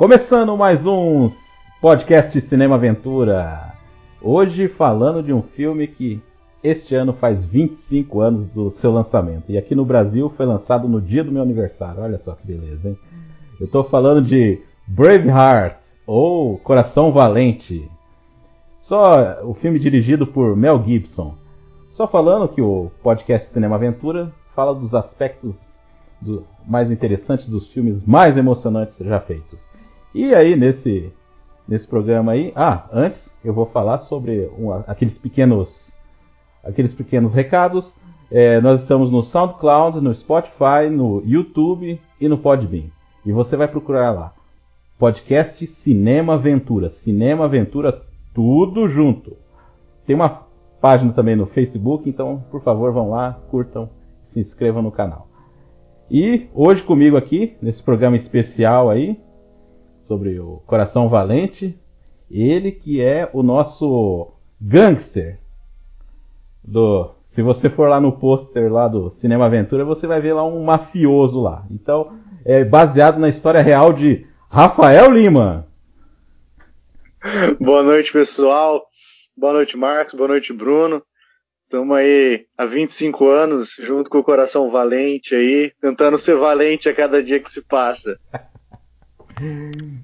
Começando mais um podcast Cinema Aventura. Hoje falando de um filme que este ano faz 25 anos do seu lançamento. E aqui no Brasil foi lançado no dia do meu aniversário. Olha só que beleza, hein? Eu estou falando de Braveheart, ou Coração Valente. Só o filme dirigido por Mel Gibson. Só falando que o podcast Cinema Aventura fala dos aspectos do, mais interessantes dos filmes mais emocionantes já feitos. E aí, nesse, nesse programa aí. Ah, antes eu vou falar sobre um, aqueles pequenos. Aqueles pequenos recados. É, nós estamos no SoundCloud, no Spotify, no YouTube e no Podbean. E você vai procurar lá. Podcast Cinema Aventura. Cinema Aventura, tudo junto. Tem uma página também no Facebook, então por favor vão lá, curtam, se inscrevam no canal. E hoje comigo aqui, nesse programa especial aí, sobre o Coração Valente. Ele que é o nosso gangster do. Se você for lá no pôster lá do Cinema Aventura, você vai ver lá um mafioso lá. Então, é baseado na história real de Rafael Lima. Boa noite, pessoal. Boa noite, Marcos. Boa noite, Bruno. Estamos aí há 25 anos, junto com o Coração Valente aí, tentando ser valente a cada dia que se passa.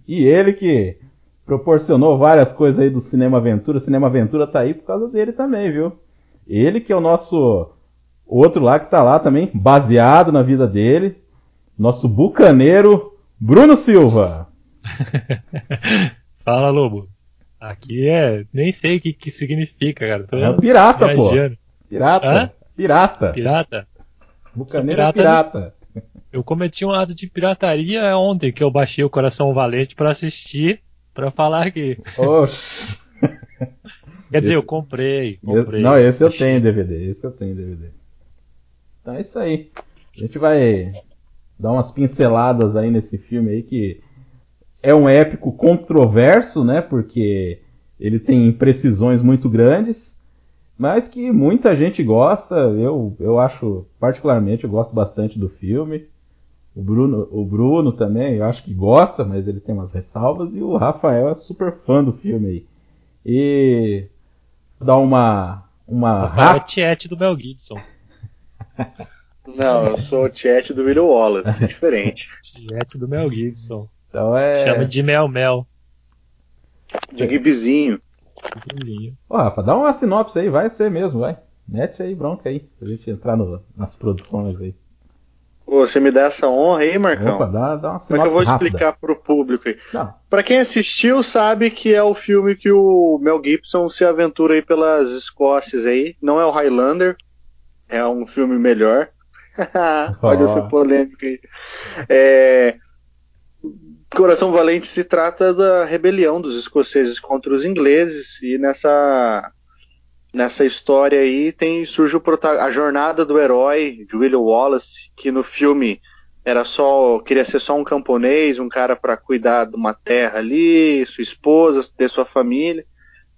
E ele que proporcionou várias coisas aí do Cinema Aventura. O Cinema Aventura tá aí por causa dele também, viu? Ele que é o nosso outro lá que tá lá também, baseado na vida dele. Nosso bucaneiro Bruno Silva. Fala, Lobo. Aqui é. Nem sei o que, que significa, cara. Tô é um pirata, pô. Pirata. Hã? Pirata. Pirata. Bucaneiro pirata. É pirata. Eu cometi um ato de pirataria ontem, que eu baixei o Coração Valente para assistir, para falar aqui. Oxe. Quer dizer, esse... eu comprei, comprei. Não, esse eu tenho DVD, esse eu tenho DVD. Então é isso aí. A gente vai dar umas pinceladas aí nesse filme aí que é um épico controverso, né? Porque ele tem imprecisões muito grandes, mas que muita gente gosta. Eu, eu acho, particularmente, eu gosto bastante do filme. O Bruno, o Bruno também, eu acho que gosta, mas ele tem umas ressalvas. E o Rafael é super fã do filme aí. E dá uma. uma Rafael é tiete do Mel Gibson. Não, eu sou o tiete do William Wallace, é diferente. tiete do Mel Gibson. Então é. Chama de Mel Mel. De Gibizinho. Ô, Rafa, dá uma sinopse aí, vai ser mesmo, vai. Mete aí bronca aí, pra gente entrar no, nas produções aí. Você me dá essa honra aí, Marcão? Opa, dá, dá uma Como é que eu vou rápida. explicar pro público aí? Não. Pra quem assistiu, sabe que é o filme que o Mel Gibson se aventura aí pelas Escócias aí. Não é o Highlander, é um filme melhor. Pode oh. ser polêmico aí. É... Coração Valente se trata da rebelião dos escoceses contra os ingleses e nessa nessa história aí tem surge a jornada do herói de William Wallace, que no filme era só queria ser só um camponês, um cara para cuidar de uma terra ali, sua esposa, ter sua família,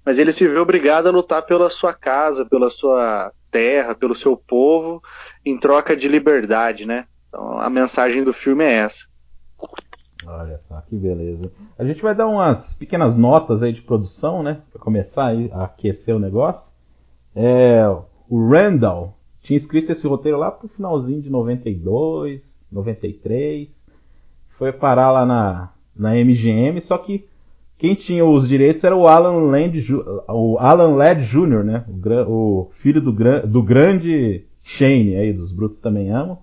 mas ele se vê obrigado a lutar pela sua casa, pela sua terra, pelo seu povo, em troca de liberdade, né? Então a mensagem do filme é essa. Olha só que beleza. A gente vai dar umas pequenas notas aí de produção, né? Para começar a aquecer o negócio. É, o Randall tinha escrito esse roteiro lá pro finalzinho de 92, 93. Foi parar lá na, na MGM, só que quem tinha os direitos era o Alan Land, o Alan Ladd Jr., né? O, o filho do, do grande Shane aí, dos Brutos Também Amam.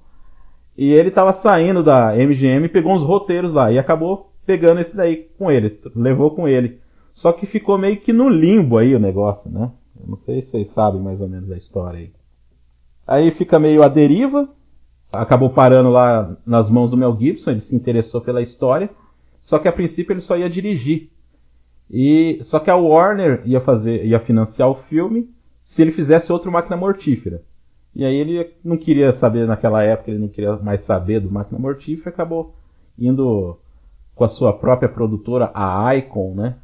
E ele estava saindo da MGM e pegou uns roteiros lá e acabou pegando esse daí com ele, levou com ele. Só que ficou meio que no limbo aí o negócio, né? Eu não sei se vocês sabem mais ou menos a história aí. Aí fica meio à deriva. Acabou parando lá nas mãos do Mel Gibson, ele se interessou pela história. Só que a princípio ele só ia dirigir. E só que a Warner ia fazer, ia financiar o filme se ele fizesse outro Máquina Mortífera. E aí ele não queria saber naquela época, ele não queria mais saber do Máquina Mortífera, acabou indo com a sua própria produtora, a Icon, né?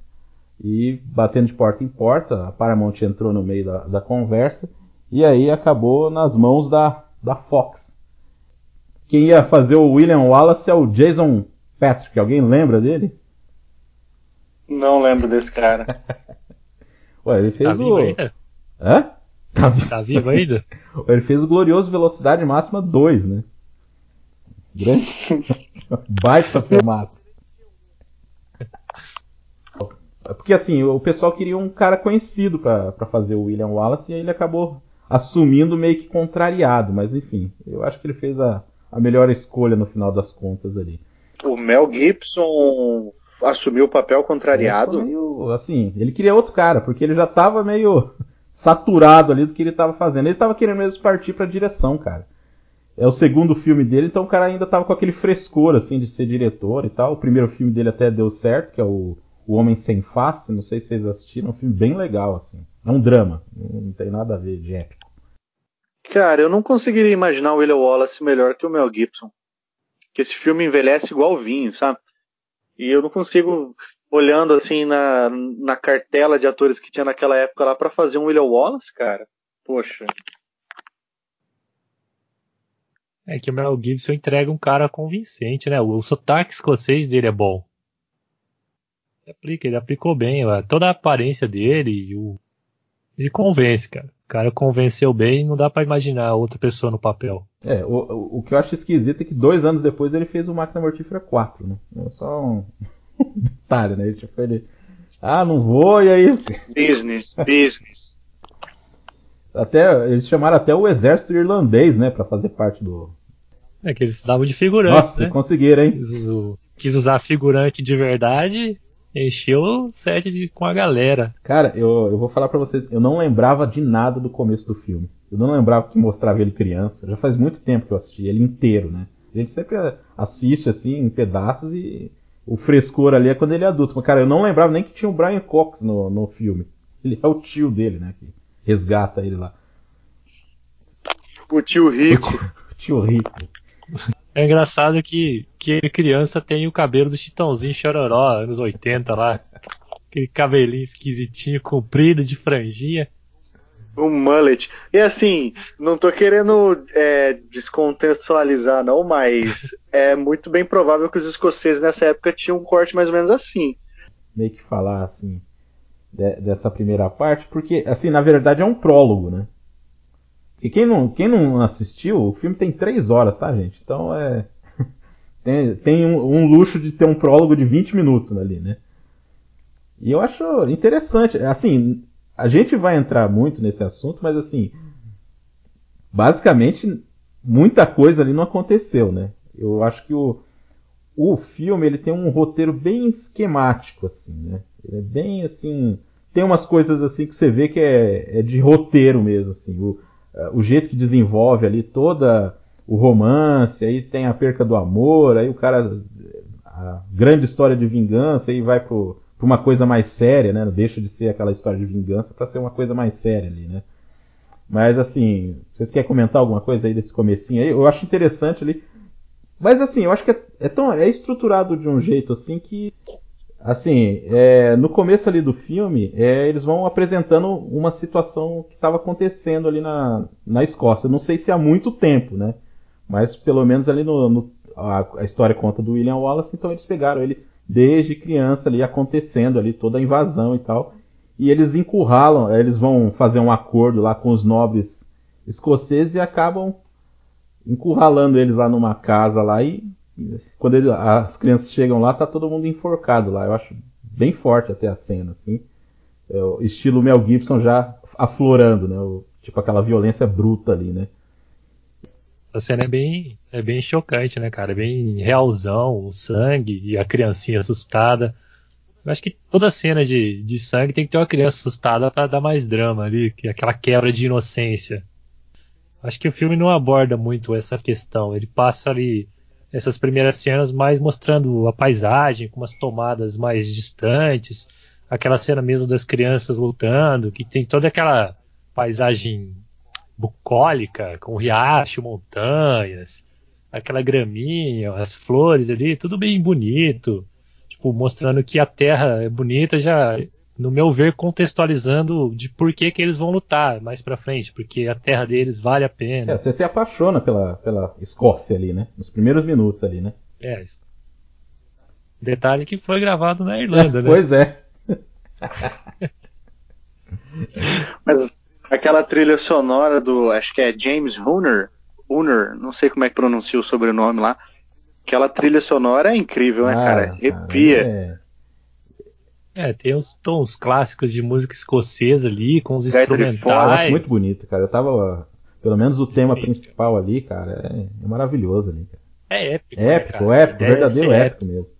e batendo de porta em porta, a Paramount entrou no meio da, da conversa e aí acabou nas mãos da, da Fox. Quem ia fazer o William Wallace é o Jason Patrick, alguém lembra dele? Não lembro desse cara. Ué, ele fez tá o. Vivo ainda? Hã? Tá vivo, tá vivo ainda? ele fez o glorioso Velocidade Máxima 2, né? Grande. Baita filmaço. Porque assim, o pessoal queria um cara conhecido para fazer o William Wallace e aí ele acabou assumindo meio que contrariado, mas enfim, eu acho que ele fez a, a melhor escolha no final das contas ali. O Mel Gibson assumiu o papel contrariado? É, meio, assim, ele queria outro cara, porque ele já tava meio saturado ali do que ele tava fazendo. Ele tava querendo mesmo partir pra direção, cara. É o segundo filme dele, então o cara ainda tava com aquele frescor, assim, de ser diretor e tal. O primeiro filme dele até deu certo, que é o, o Homem Sem Face, não sei se vocês assistiram, é um filme bem legal, assim. É um drama, não tem nada a ver de épico. Cara, eu não conseguiria imaginar o William Wallace melhor que o Mel Gibson. Que esse filme envelhece igual vinho, sabe? E eu não consigo, olhando assim na, na cartela de atores que tinha naquela época lá para fazer um William Wallace, cara. Poxa. É que o Mel Gibson entrega um cara convincente, né? O, o sotaque escocês dele é bom. Ele aplica, ele aplicou bem, toda a aparência dele, o, ele convence, cara. O cara convenceu bem, não dá para imaginar outra pessoa no papel. É, o, o que eu acho esquisito é que dois anos depois ele fez o Máquina Mortífera 4, né? É só um detalhe, né? Tipo, ele. Ah, não vou, e aí. Business, business. Até, eles chamaram até o exército irlandês, né, para fazer parte do. É que eles precisavam de figurantes. Nossa, né? conseguiram, hein? Quis, quis usar figurante de verdade, encheu o set de, com a galera. Cara, eu, eu vou falar para vocês, eu não lembrava de nada do começo do filme. Eu não lembrava que mostrava ele criança. Já faz muito tempo que eu assisti ele inteiro, né? A gente sempre assiste assim em pedaços e o frescor ali é quando ele é adulto. Mas, cara, eu não lembrava nem que tinha o Brian Cox no, no filme. Ele é o tio dele, né? Que resgata ele lá. O tio rico. O tio, o tio rico. É engraçado que, que criança tem o cabelo do Chitãozinho Chororó, anos 80 lá. Aquele cabelinho esquisitinho, comprido, de franjinha. Um mullet. E assim, não tô querendo é, descontextualizar, não, mas é muito bem provável que os escoceses nessa época tinham um corte mais ou menos assim. Meio que falar assim de, dessa primeira parte, porque assim, na verdade é um prólogo, né? E quem não, quem não assistiu, o filme tem três horas, tá, gente? Então é. tem, tem um, um, luxo de ter um prólogo de 20 minutos ali, né? E eu acho interessante. Assim, a gente vai entrar muito nesse assunto, mas assim. Basicamente, muita coisa ali não aconteceu, né? Eu acho que o, o filme ele tem um roteiro bem esquemático, assim, né? Ele é bem assim. Tem umas coisas assim que você vê que é, é de roteiro mesmo, assim. O, eh, o jeito que desenvolve ali toda o romance, aí tem a perca do amor, aí o cara a grande história de vingança aí vai para uma coisa mais séria, né? Deixa de ser aquela história de vingança para ser uma coisa mais séria ali, né? Mas assim, vocês querem comentar alguma coisa aí desse comecinho aí? Eu acho interessante ali. Mas assim, eu acho que é, é tão é estruturado de um jeito assim que Assim, é, no começo ali do filme, é, eles vão apresentando uma situação que estava acontecendo ali na, na Escócia. não sei se há muito tempo, né? Mas pelo menos ali no, no a, a, história conta do William Wallace, então eles pegaram ele desde criança ali acontecendo ali toda a invasão e tal. E eles encurralam, eles vão fazer um acordo lá com os nobres escoceses e acabam encurralando eles lá numa casa lá e quando ele, as crianças chegam lá, tá todo mundo enforcado lá. Eu acho bem forte até a cena, assim. É, estilo Mel Gibson já aflorando, né? O, tipo aquela violência bruta ali, né? A cena é bem, é bem chocante, né, cara? É bem realzão, o sangue e a criancinha assustada. Eu acho que toda cena de, de sangue tem que ter uma criança assustada para dar mais drama ali, que é aquela quebra de inocência. Acho que o filme não aborda muito essa questão. Ele passa ali essas primeiras cenas mais mostrando a paisagem, com umas tomadas mais distantes, aquela cena mesmo das crianças lutando, que tem toda aquela paisagem bucólica, com riacho, montanhas, aquela graminha, as flores ali, tudo bem bonito, tipo, mostrando que a terra é bonita já no meu ver, contextualizando de por que, que eles vão lutar mais pra frente, porque a terra deles vale a pena. É, você se apaixona pela, pela Escócia ali, né? Nos primeiros minutos ali, né? É, isso. Detalhe que foi gravado na Irlanda, né? Pois é. Mas aquela trilha sonora do, acho que é James Hunter, Hunter, não sei como é que pronuncia o sobrenome lá. Aquela trilha sonora é incrível, né, ah, cara? Arrepia. É... é... tem uns tons clássicos de música escocesa ali, com os instrumentais. Eu acho muito bonito, cara. Eu tava. Pelo menos o tema principal ali, cara, é, é maravilhoso ali, cara. É épico. Né, épico, né, épico, verdadeiro épico, épico mesmo.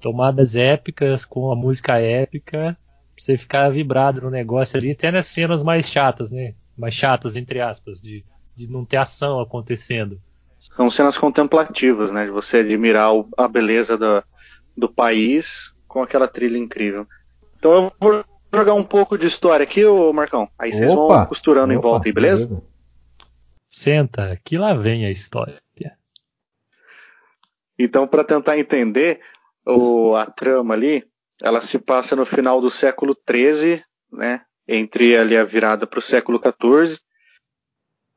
Tomadas épicas com a música épica, você ficar vibrado no negócio ali, até nas cenas mais chatas, né? Mais chatas, entre aspas, de, de não ter ação acontecendo. São cenas contemplativas, né? De você admirar o, a beleza do, do país com aquela trilha incrível. Então eu vou jogar um pouco de história aqui, ô Marcão. Aí vocês vão costurando opa, em volta aí, beleza? beleza? Senta, que lá vem a história. Então, para tentar entender o, a trama ali, ela se passa no final do século XIII, né? Entre ali a virada para o século XIV.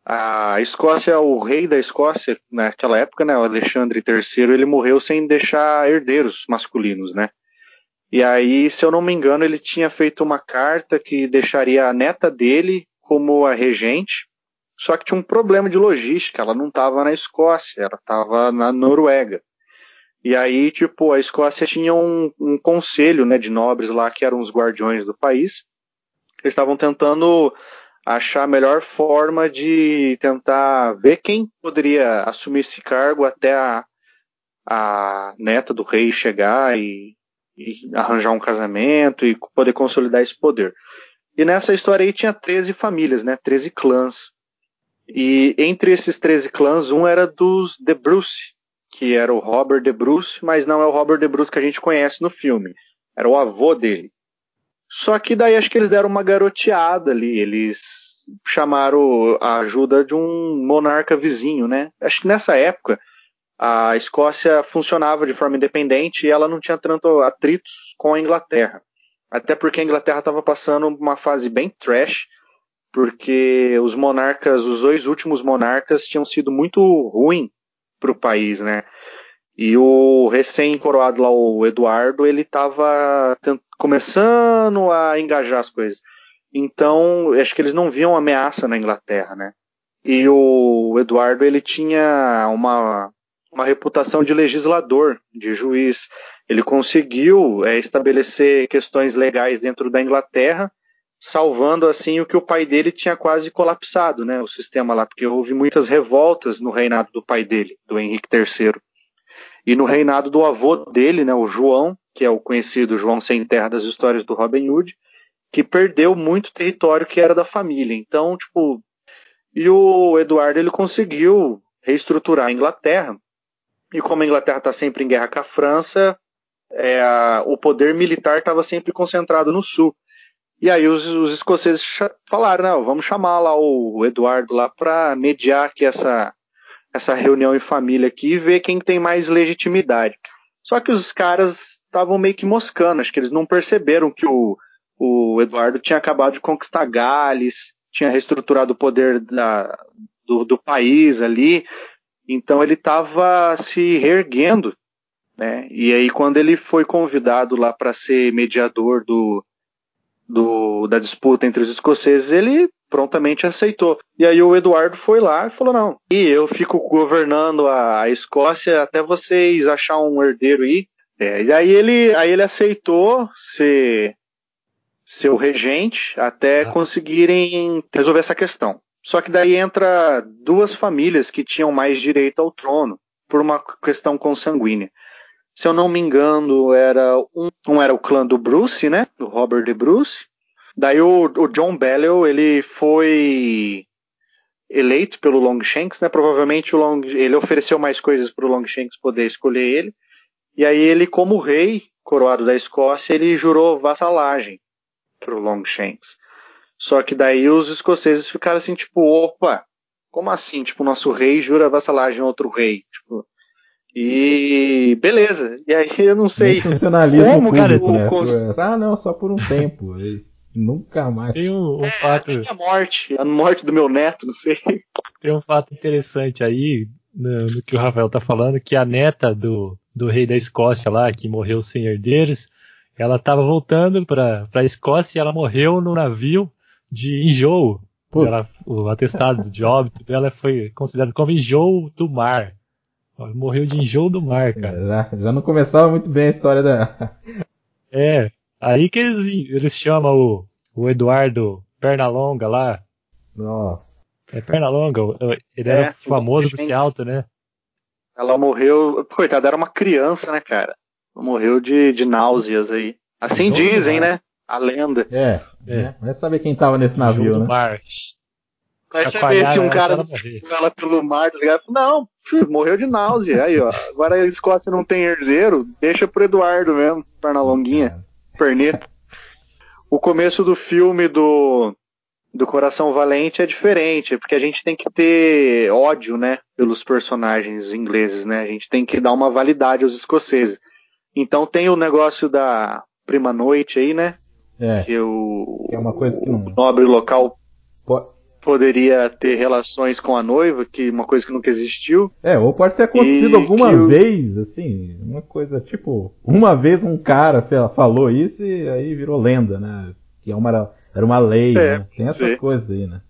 A Escócia, o rei da Escócia naquela época, né, o Alexandre III, ele morreu sem deixar herdeiros masculinos, né? E aí, se eu não me engano, ele tinha feito uma carta que deixaria a neta dele como a regente, só que tinha um problema de logística, ela não estava na Escócia, ela estava na Noruega. E aí, tipo, a Escócia tinha um, um conselho né, de nobres lá que eram os guardiões do país. Eles estavam tentando achar a melhor forma de tentar ver quem poderia assumir esse cargo até a, a neta do rei chegar e, e, arranjar um casamento e poder consolidar esse poder. E nessa história aí tinha 13 famílias, né? 13 clãs. E entre esses 13 clãs, um era dos de Bruce, que era o Robert De Bruce, mas não é o Robert De Bruce que a gente conhece no filme. Era o avô dele. Só que daí acho que eles deram uma garoteada ali, eles chamaram a ajuda de um monarca vizinho, né? Acho que nessa época a Escócia funcionava de forma independente e ela não tinha tanto atritos com a Inglaterra. Até porque a Inglaterra estava passando uma fase bem trash, porque os monarcas, os dois últimos monarcas tinham sido muito ruins para o país, né? E o recém-coroado lá, o Eduardo, ele estava começando a engajar as coisas. Então, acho que eles não viam ameaça na Inglaterra, né? E o Eduardo, ele tinha uma, uma reputação de legislador, de juiz. Ele conseguiu é, estabelecer questões legais dentro da Inglaterra salvando assim o que o pai dele tinha quase colapsado, né, o sistema lá, porque houve muitas revoltas no reinado do pai dele, do Henrique III. E no reinado do avô dele, né, o João, que é o conhecido João Sem Terra das histórias do Robin Hood, que perdeu muito território que era da família. Então, tipo, e o Eduardo ele conseguiu reestruturar a Inglaterra. E como a Inglaterra está sempre em guerra com a França, é, o poder militar estava sempre concentrado no sul. E aí os, os escoceses falaram, não, vamos chamar lá o Eduardo lá para mediar aqui essa, essa reunião em família aqui e ver quem tem mais legitimidade. Só que os caras estavam meio que moscando, acho que eles não perceberam que o, o Eduardo tinha acabado de conquistar Gales, tinha reestruturado o poder da, do, do país ali, então ele estava se reerguendo. Né? E aí, quando ele foi convidado lá para ser mediador do, do, da disputa entre os escoceses, ele prontamente aceitou. E aí o Eduardo foi lá e falou: não, e eu fico governando a, a Escócia até vocês achar um herdeiro aí. É, e aí ele, aí ele aceitou ser, ser o regente até ah. conseguirem resolver essa questão. Só que daí entra duas famílias que tinham mais direito ao trono por uma questão consanguínea se eu não me engano, era um, um era o clã do Bruce, né? Do Robert de Bruce. Daí o, o John Bellel, ele foi eleito pelo Longshanks, né? Provavelmente o Long, ele ofereceu mais coisas para o Longshanks poder escolher ele. E aí ele, como rei coroado da Escócia, ele jurou vassalagem para o Longshanks. Só que daí os escoceses ficaram assim, tipo, opa, como assim? Tipo, o nosso rei jura vassalagem a outro rei. Tipo, e beleza. E aí eu não sei. funcionalismo como, público, cara, né? Cons... Ah, não, só por um tempo. Nunca mais. Tem um, um é, fato. A morte, a morte do meu neto, não sei. Tem um fato interessante aí no, no, que o Rafael tá falando, que a neta do, do rei da Escócia lá, que morreu sem herdeiros. Ela estava voltando para a Escócia e ela morreu no navio de enjoo. Ela, o atestado de óbito dela foi considerado como enjoo do mar. Ela morreu de enjoo do mar, cara. Já, já não começava muito bem a história da. É, aí que eles, eles chamam o, o Eduardo Pernalonga lá. Nossa. É Pernalonga, ele era é, famoso por ser alto, né? Ela morreu. Coitada, era uma criança, né, cara? Morreu de, de náuseas aí. Assim dizem, né? A lenda. É, é. Vai saber quem tava nesse navio, né? Mar. Vai saber se um cara ela pelo mar, tá ligado? Não, morreu de náusea. Aí, ó. Agora a Escócia não tem herdeiro, deixa pro Eduardo mesmo, perna longuinha, perneta. O começo do filme do do Coração Valente é diferente, porque a gente tem que ter ódio, né, pelos personagens ingleses, né? A gente tem que dar uma validade aos escoceses. Então tem o negócio da prima noite aí, né? É. Que, o, que é uma coisa que não... o nobre local. Poderia ter relações com a noiva, que uma coisa que nunca existiu. É, ou pode ter acontecido alguma o... vez, assim, uma coisa tipo, uma vez um cara falou isso e aí virou lenda, né? Que é uma era uma lei, é, né? Tem essas coisas aí, né?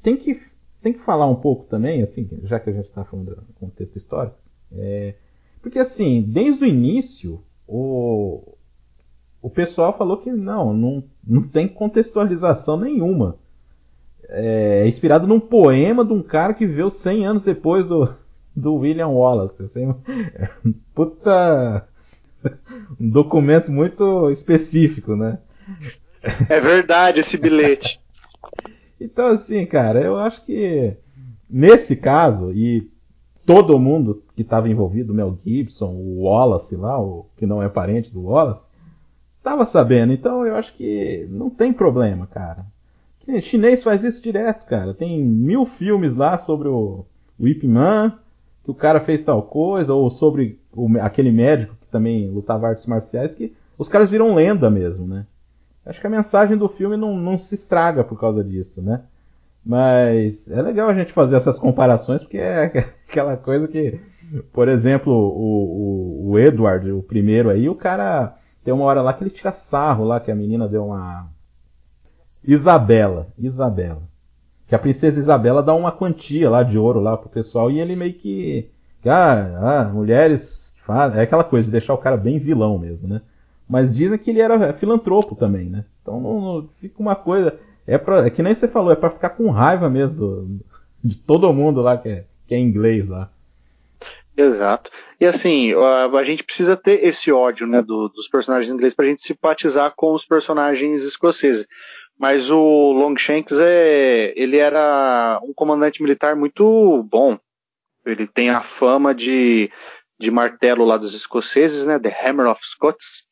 Tem que, tem que falar um pouco também, assim, já que a gente está falando do contexto histórico, é, porque assim, desde o início, o, o pessoal falou que não, não, não tem contextualização nenhuma. É, é inspirado num poema de um cara que viveu 100 anos depois do, do William Wallace. Assim, puta. Um documento muito específico, né? É verdade esse bilhete. então, assim, cara, eu acho que nesse caso, e todo mundo que estava envolvido, o Mel Gibson, o Wallace lá, o que não é parente do Wallace, estava sabendo. Então eu acho que não tem problema, cara. O chinês faz isso direto, cara. Tem mil filmes lá sobre o, o Ip Man, que o cara fez tal coisa, ou sobre o, aquele médico que também lutava artes marciais, que os caras viram lenda mesmo, né? Acho que a mensagem do filme não, não se estraga por causa disso, né? Mas é legal a gente fazer essas comparações, porque é aquela coisa que, por exemplo, o, o, o Edward, o primeiro aí, o cara tem uma hora lá que ele tira sarro lá, que a menina deu uma. Isabela, Isabela. Que a princesa Isabela dá uma quantia lá de ouro lá pro pessoal e ele meio que. Ah, ah mulheres. É aquela coisa de deixar o cara bem vilão mesmo, né? Mas dizem que ele era filantropo também, né? Então não, não fica uma coisa. É, é que nem você falou, é para ficar com raiva mesmo do, de todo mundo lá que é, que é inglês lá. Exato. E assim, a, a, gente precisa ter esse ódio né, do, dos personagens ingleses para a gente simpatizar com os personagens escoceses. Mas o Longshanks é, ele era um comandante militar muito bom. Ele tem a fama de, de martelo lá dos escoceses, né, The Hammer of Scots.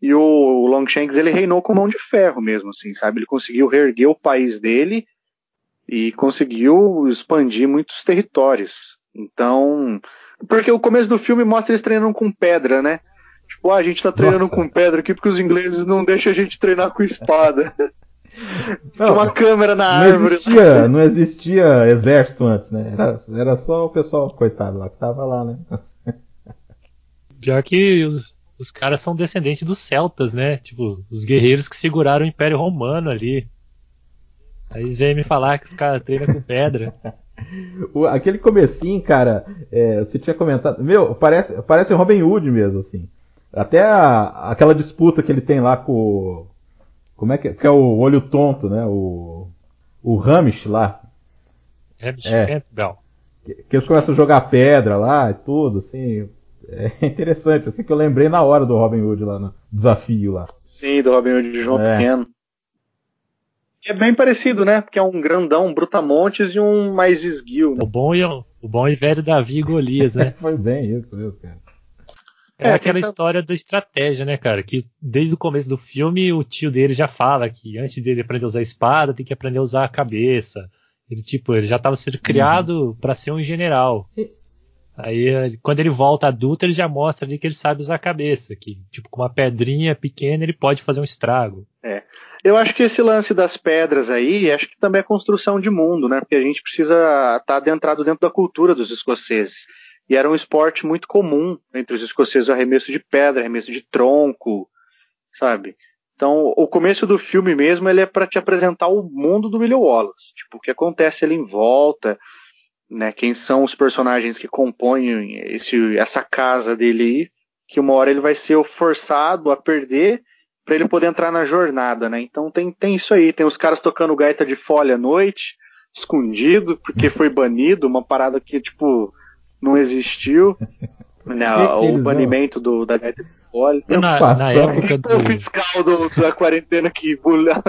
E o Longshanks ele reinou com mão de ferro mesmo, assim, sabe? Ele conseguiu reerguer o país dele e conseguiu expandir muitos territórios. Então, porque o começo do filme mostra eles treinando com pedra, né? Tipo, ah, a gente tá treinando Nossa. com pedra aqui porque os ingleses não deixam a gente treinar com espada. Não, uma câmera na não árvore. Existia, não existia exército antes, né? Era, era só o pessoal, coitado lá, que tava lá, né? Pior que os, os caras são descendentes dos celtas, né? Tipo, os guerreiros que seguraram o Império Romano ali. Aí eles vêm me falar que os caras treinam com pedra. o, aquele comecinho, cara, é, você tinha comentado. Meu, parece, parece Robin Hood mesmo, assim. Até a, aquela disputa que ele tem lá com. Como é que, que é o olho tonto, né? O. O Hamish lá. Hamish é, Campbell. Que, que eles começam a jogar pedra lá e tudo, assim é interessante, assim que eu lembrei na hora do Robin Hood lá no desafio lá. Sim, do Robin Hood de João é. Pequeno. É bem parecido, né? Porque é um grandão, um brutamontes e um mais esguio. Né? O bom e o, o bom e velho Davi e Golias, né? Foi bem isso mesmo, cara. É, é aquela história da estratégia, né, cara? Que desde o começo do filme o tio dele já fala que antes dele aprender a usar a espada, tem que aprender a usar a cabeça. Ele, tipo, ele já estava sendo criado uhum. para ser um general. Aí, quando ele volta adulto, ele já mostra ali que ele sabe usar a cabeça, que, tipo, com uma pedrinha pequena ele pode fazer um estrago. É. Eu acho que esse lance das pedras aí, acho que também é construção de mundo, né? Porque a gente precisa estar tá adentrado dentro da cultura dos escoceses. E era um esporte muito comum entre os escoceses, o arremesso de pedra, arremesso de tronco, sabe? Então, o começo do filme mesmo, ele é para te apresentar o mundo do William Wallace, tipo, o que acontece ali em volta, né? Quem são os personagens que compõem esse, essa casa dele aí, que uma hora ele vai ser forçado a perder para ele poder entrar na jornada, né? Então tem, tem isso aí, tem os caras tocando gaita de folha à noite, escondido, porque foi banido, uma parada que, tipo, não existiu. Né, o banimento do, da gaita de folha. Na, na época do... O fiscal do, da quarentena que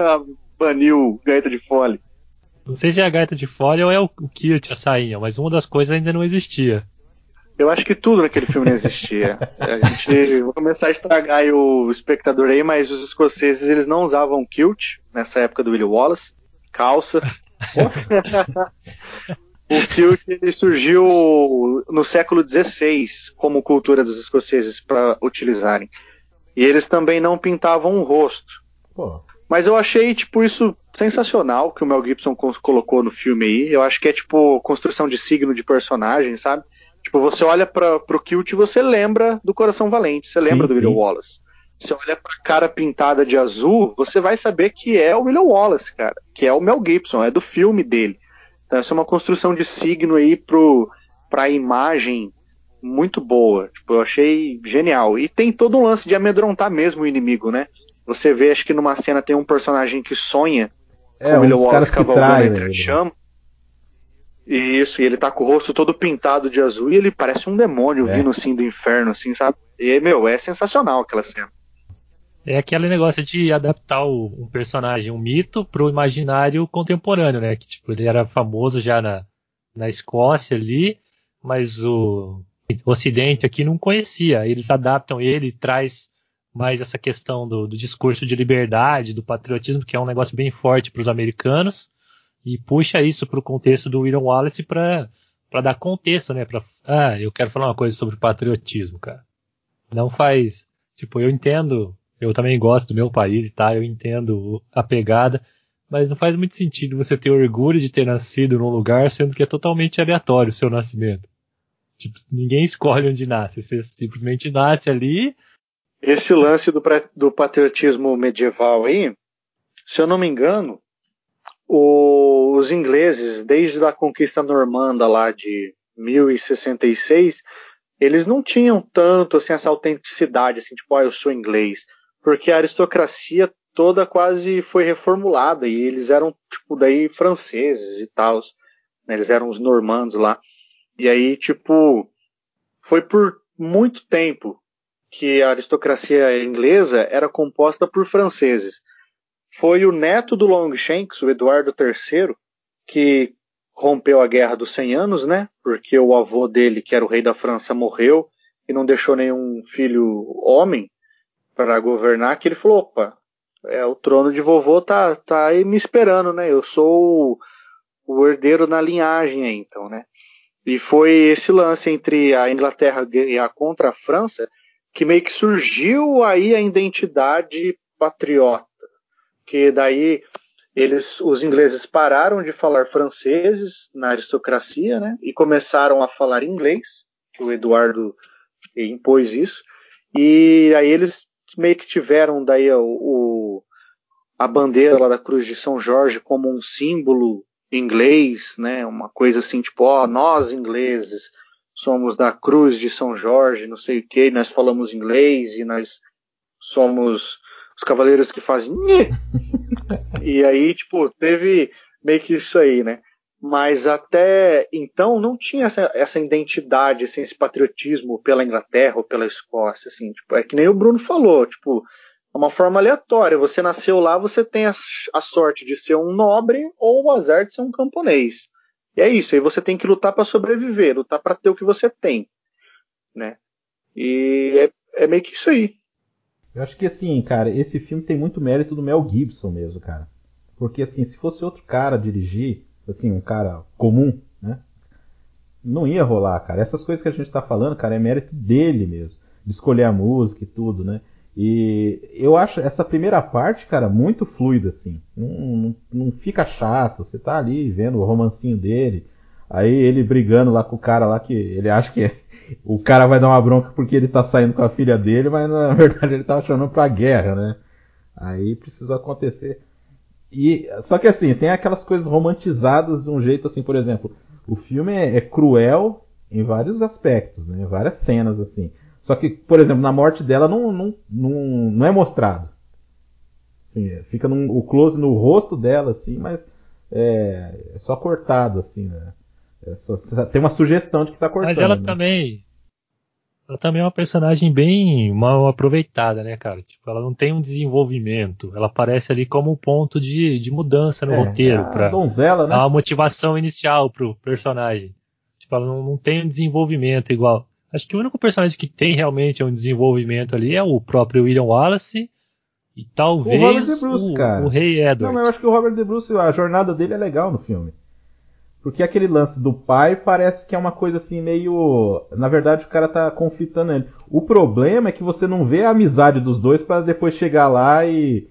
baniu gaita de folha. Não sei se é a gaita de folha ou é o, o kilt, a sainha, mas uma das coisas ainda não existia. Eu acho que tudo naquele filme não existia. A gente vai começar a estragar o espectador aí, mas os escoceses eles não usavam kilt nessa época do Willie Wallace, calça. O kilt ele surgiu no século XVI como cultura dos escoceses para utilizarem. E eles também não pintavam o rosto. Pô. Mas eu achei, tipo, isso sensacional que o Mel Gibson colocou no filme aí. Eu acho que é, tipo, construção de signo de personagem, sabe? Tipo, você olha para pro Kilt e você lembra do Coração Valente, você lembra sim, do William Wallace. Você olha pra cara pintada de azul, você vai saber que é o William Wallace, cara. Que é o Mel Gibson, é do filme dele. Então, essa é uma construção de signo aí pro, pra imagem muito boa. Tipo, eu achei genial. E tem todo um lance de amedrontar mesmo o inimigo, né? Você vê, acho que numa cena tem um personagem que sonha é, com o William Wallace cavalgando entre a chama. Isso, e ele tá com o rosto todo pintado de azul e ele parece um demônio é. vindo assim do inferno, assim, sabe? E, meu, é sensacional aquela cena. É aquele negócio de adaptar o, um personagem, um mito, pro imaginário contemporâneo, né? Que, tipo, ele era famoso já na, na Escócia ali, mas o, o Ocidente aqui não conhecia. Eles adaptam ele, traz mais essa questão do, do discurso de liberdade, do patriotismo, que é um negócio bem forte para os americanos, e puxa isso para o contexto do William Wallace para para dar contexto, né? Pra, ah, eu quero falar uma coisa sobre patriotismo, cara. Não faz. Tipo, eu entendo, eu também gosto do meu país e tá, eu entendo a pegada, mas não faz muito sentido você ter orgulho de ter nascido num lugar, sendo que é totalmente aleatório o seu nascimento. Tipo, ninguém escolhe onde nasce, você simplesmente nasce ali. Esse lance do, do patriotismo medieval aí, se eu não me engano, o, os ingleses, desde a conquista normanda lá de 1066, eles não tinham tanto assim essa autenticidade, assim, tipo, ah, eu sou inglês, porque a aristocracia toda quase foi reformulada e eles eram tipo daí franceses e tal, né? eles eram os normandos lá. E aí, tipo, foi por muito tempo que a aristocracia inglesa era composta por franceses foi o neto do Longshanks, o Eduardo III, que rompeu a Guerra dos 100 Anos, né? Porque o avô dele, que era o rei da França, morreu e não deixou nenhum filho homem para governar, que ele falou, opa, é, o trono de vovô tá, tá aí me esperando, né? Eu sou o, o herdeiro na linhagem aí, então, né? E foi esse lance entre a Inglaterra e a contra a França que meio que surgiu aí a identidade patriota que daí eles, os ingleses pararam de falar franceses na aristocracia, né, e começaram a falar inglês, que o Eduardo impôs isso, e aí eles meio que tiveram daí o, o a bandeira lá da Cruz de São Jorge como um símbolo inglês, né, uma coisa assim, tipo, ó, nós ingleses somos da Cruz de São Jorge, não sei o que, nós falamos inglês e nós somos os cavaleiros que fazem. e aí, tipo, teve meio que isso aí, né? Mas até então não tinha essa, essa identidade, assim, esse patriotismo pela Inglaterra ou pela Escócia, assim, tipo, é que nem o Bruno falou, tipo, é uma forma aleatória. Você nasceu lá, você tem a, a sorte de ser um nobre ou o azar de ser um camponês. E é isso, aí você tem que lutar para sobreviver, lutar para ter o que você tem, né? E é, é meio que isso aí. Eu acho que assim, cara, esse filme tem muito mérito do Mel Gibson mesmo, cara. Porque assim, se fosse outro cara dirigir, assim, um cara comum, né? Não ia rolar, cara. Essas coisas que a gente tá falando, cara, é mérito dele mesmo. De escolher a música e tudo, né? E eu acho essa primeira parte, cara, muito fluida, assim. Não, não, não fica chato. Você tá ali vendo o romancinho dele. Aí ele brigando lá com o cara lá que ele acha que o cara vai dar uma bronca porque ele tá saindo com a filha dele, mas na verdade ele tava chamando pra guerra, né? Aí precisou acontecer. E, só que assim, tem aquelas coisas romantizadas de um jeito assim, por exemplo, o filme é, é cruel em vários aspectos, né? Várias cenas assim. Só que, por exemplo, na morte dela não, não, não, não é mostrado. Assim, é, fica num, o close no rosto dela, assim, mas é, é só cortado, assim, né? É só, tem uma sugestão de que tá cortando. Mas ela né? também. Ela também é uma personagem bem mal aproveitada, né, cara? Tipo, ela não tem um desenvolvimento. Ela aparece ali como um ponto de, de mudança no É, roteiro. a Pra donzela, né? dar uma motivação inicial pro personagem. Tipo, ela não, não tem um desenvolvimento igual. Acho que o único personagem que tem realmente um desenvolvimento ali é o próprio William Wallace e talvez O Robert De Bruce, o, cara. o Rei Não, Edward. mas eu acho que o Robert De Bruce, a jornada dele é legal no filme. Porque aquele lance do pai parece que é uma coisa assim meio. Na verdade, o cara tá conflitando ele. O problema é que você não vê a amizade dos dois para depois chegar lá e.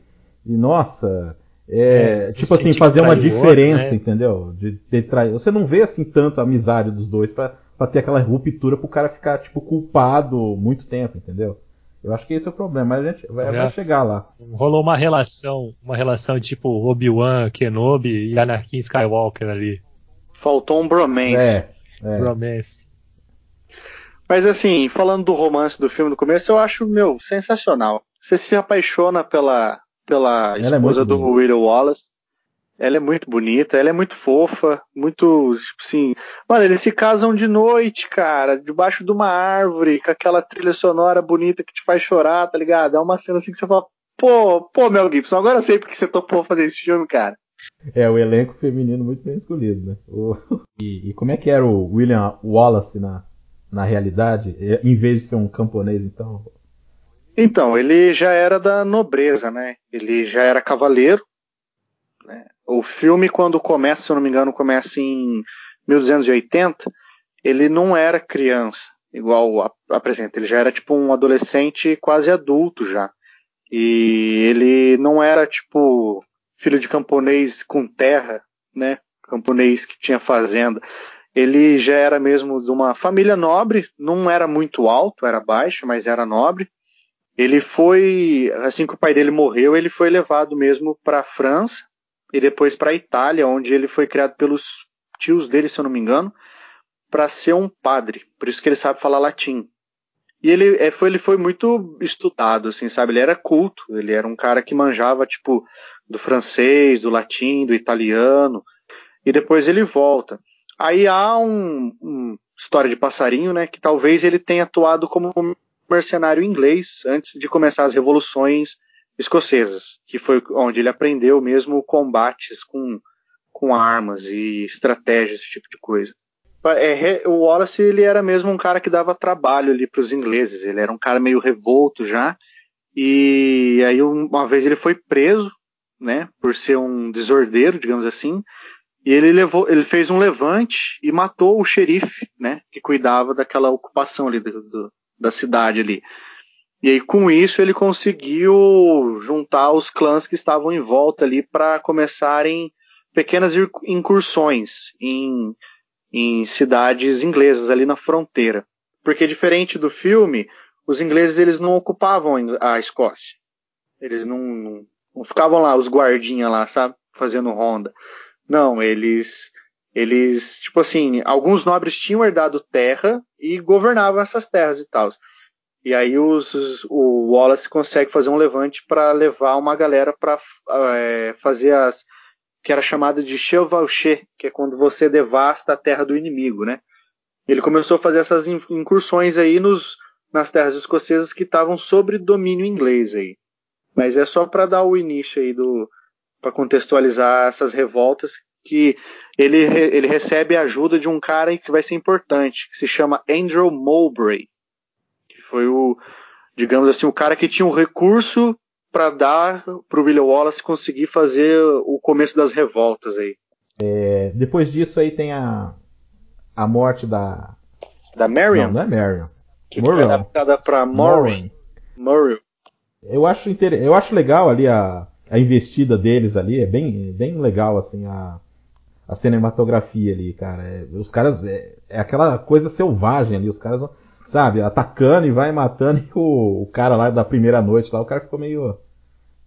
E nossa. É, É, tipo assim, fazer uma diferença, outro, né? entendeu? De, de trai- Você não vê assim tanto a amizade dos dois pra, pra ter aquela ruptura pro cara ficar, tipo, culpado muito tempo, entendeu? Eu acho que esse é o problema, mas a gente vai, vai chegar lá. Rolou uma relação, uma relação tipo Obi-Wan, Kenobi e Anakin Skywalker ali. Faltou um bromance. É, é. Romance. Mas assim, falando do romance do filme no começo, eu acho, meu, sensacional. Você se apaixona pela, pela Ela é esposa muito do bonita. William Wallace. Ela é muito bonita, ela é muito fofa, muito, tipo assim. Mano, eles se casam de noite, cara, debaixo de uma árvore, com aquela trilha sonora bonita que te faz chorar, tá ligado? É uma cena assim que você fala, pô, pô, Mel Gibson, agora eu sei porque você topou fazer esse filme, cara. É, o elenco feminino muito bem escolhido, né? O- E, e como é que era o William Wallace na, na realidade? É, Em vez de ser um camponês, então. Então, ele já era da nobreza, né? Ele já era cavaleiro. né? O filme, quando começa, se eu não me engano, começa em 1280. Ele não era criança, igual apresenta. Ele já era tipo um adolescente quase adulto já. E ele não era tipo filho de camponês com terra, né? Camponês que tinha fazenda. Ele já era mesmo de uma família nobre, não era muito alto, era baixo, mas era nobre. Ele foi, assim que o pai dele morreu, ele foi levado mesmo para a França e depois para a Itália, onde ele foi criado pelos tios dele, se eu não me engano, para ser um padre. Por isso que ele sabe falar latim. E ele é, foi, ele foi muito estudado, assim, sabe? Ele era culto, ele era um cara que manjava, tipo, do francês, do latim, do italiano, e depois ele volta. Aí há um, um história de passarinho, né, que talvez ele tenha atuado como mercenário inglês antes de começar as revoluções escocesas, que foi onde ele aprendeu mesmo combates com, com armas e estratégias, esse tipo de coisa. É, o Wallace ele era mesmo um cara que dava trabalho ali para os ingleses. Ele era um cara meio revolto já. E aí um- uma vez ele foi preso, né, por ser um desordeiro, digamos assim. E ele levou, ele fez um levante e matou o xerife, né, que cuidava daquela ocupação ali do, do- da cidade ali. E aí com isso ele conseguiu juntar os clãs que estavam em volta ali para começarem pequenas incursões em em cidades inglesas ali na fronteira. Porque diferente do filme, os ingleses eles não ocupavam a Escócia. Eles não, não, não ficavam lá, os guardinhas lá, sabe? Fazendo ronda. Não, eles, eles, tipo assim, alguns nobres tinham herdado terra e governavam essas terras e tal. E aí os, os- o Wallace consegue fazer um levante para levar uma galera para fazer as que era chamada de chevauché, que é quando você devasta a terra do inimigo, né? Ele começou a fazer essas in- incursões aí nos, nas terras escocesas que estavam sob domínio inglês aí. Mas é só para dar o início aí do para contextualizar essas revoltas que ele, ele recebe a ajuda de um cara que vai ser importante, que se chama Andrew Mowbray, que foi o, digamos assim, o cara que tinha um recurso para dar para o William Wallace conseguir fazer o começo das revoltas aí. É, depois disso aí tem a, a morte da. Da Marion, Não, não é Marion. que foi adaptada para Maureen. Murray. Eu acho, inter... eu acho legal ali a, a investida deles ali, é bem, bem legal assim a, a cinematografia ali, cara. É, os caras. É, é, aquela coisa selvagem ali, os caras vão, sabe, atacando e vai matando. E o, o cara lá da primeira noite lá, o cara ficou meio.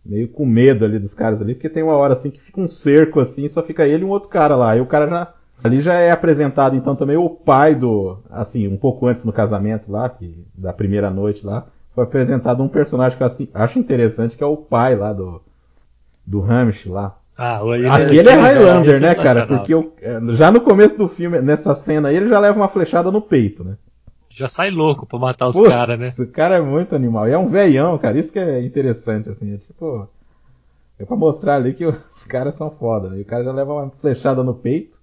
meio com medo ali dos caras ali, porque tem uma hora assim que fica um cerco assim, só fica ele e um outro cara lá. Aí o cara já. Ali já é apresentado então também o pai do. Assim, um pouco antes no casamento lá, que, da primeira noite lá, foi apresentado um personagem que eu assim, acho interessante, que é o pai lá do. Do Hamish lá. Ah, Aquele é Highlander, né, cara? Porque eu, é, já no começo do filme, nessa cena aí, ele já leva uma flechada no peito, né? Já sai louco pra matar os caras, né? Esse cara é muito animal. E é um veião, cara. Isso que é interessante, assim. É tipo. É pra mostrar ali que os caras são foda, né? E o cara já leva uma flechada no peito.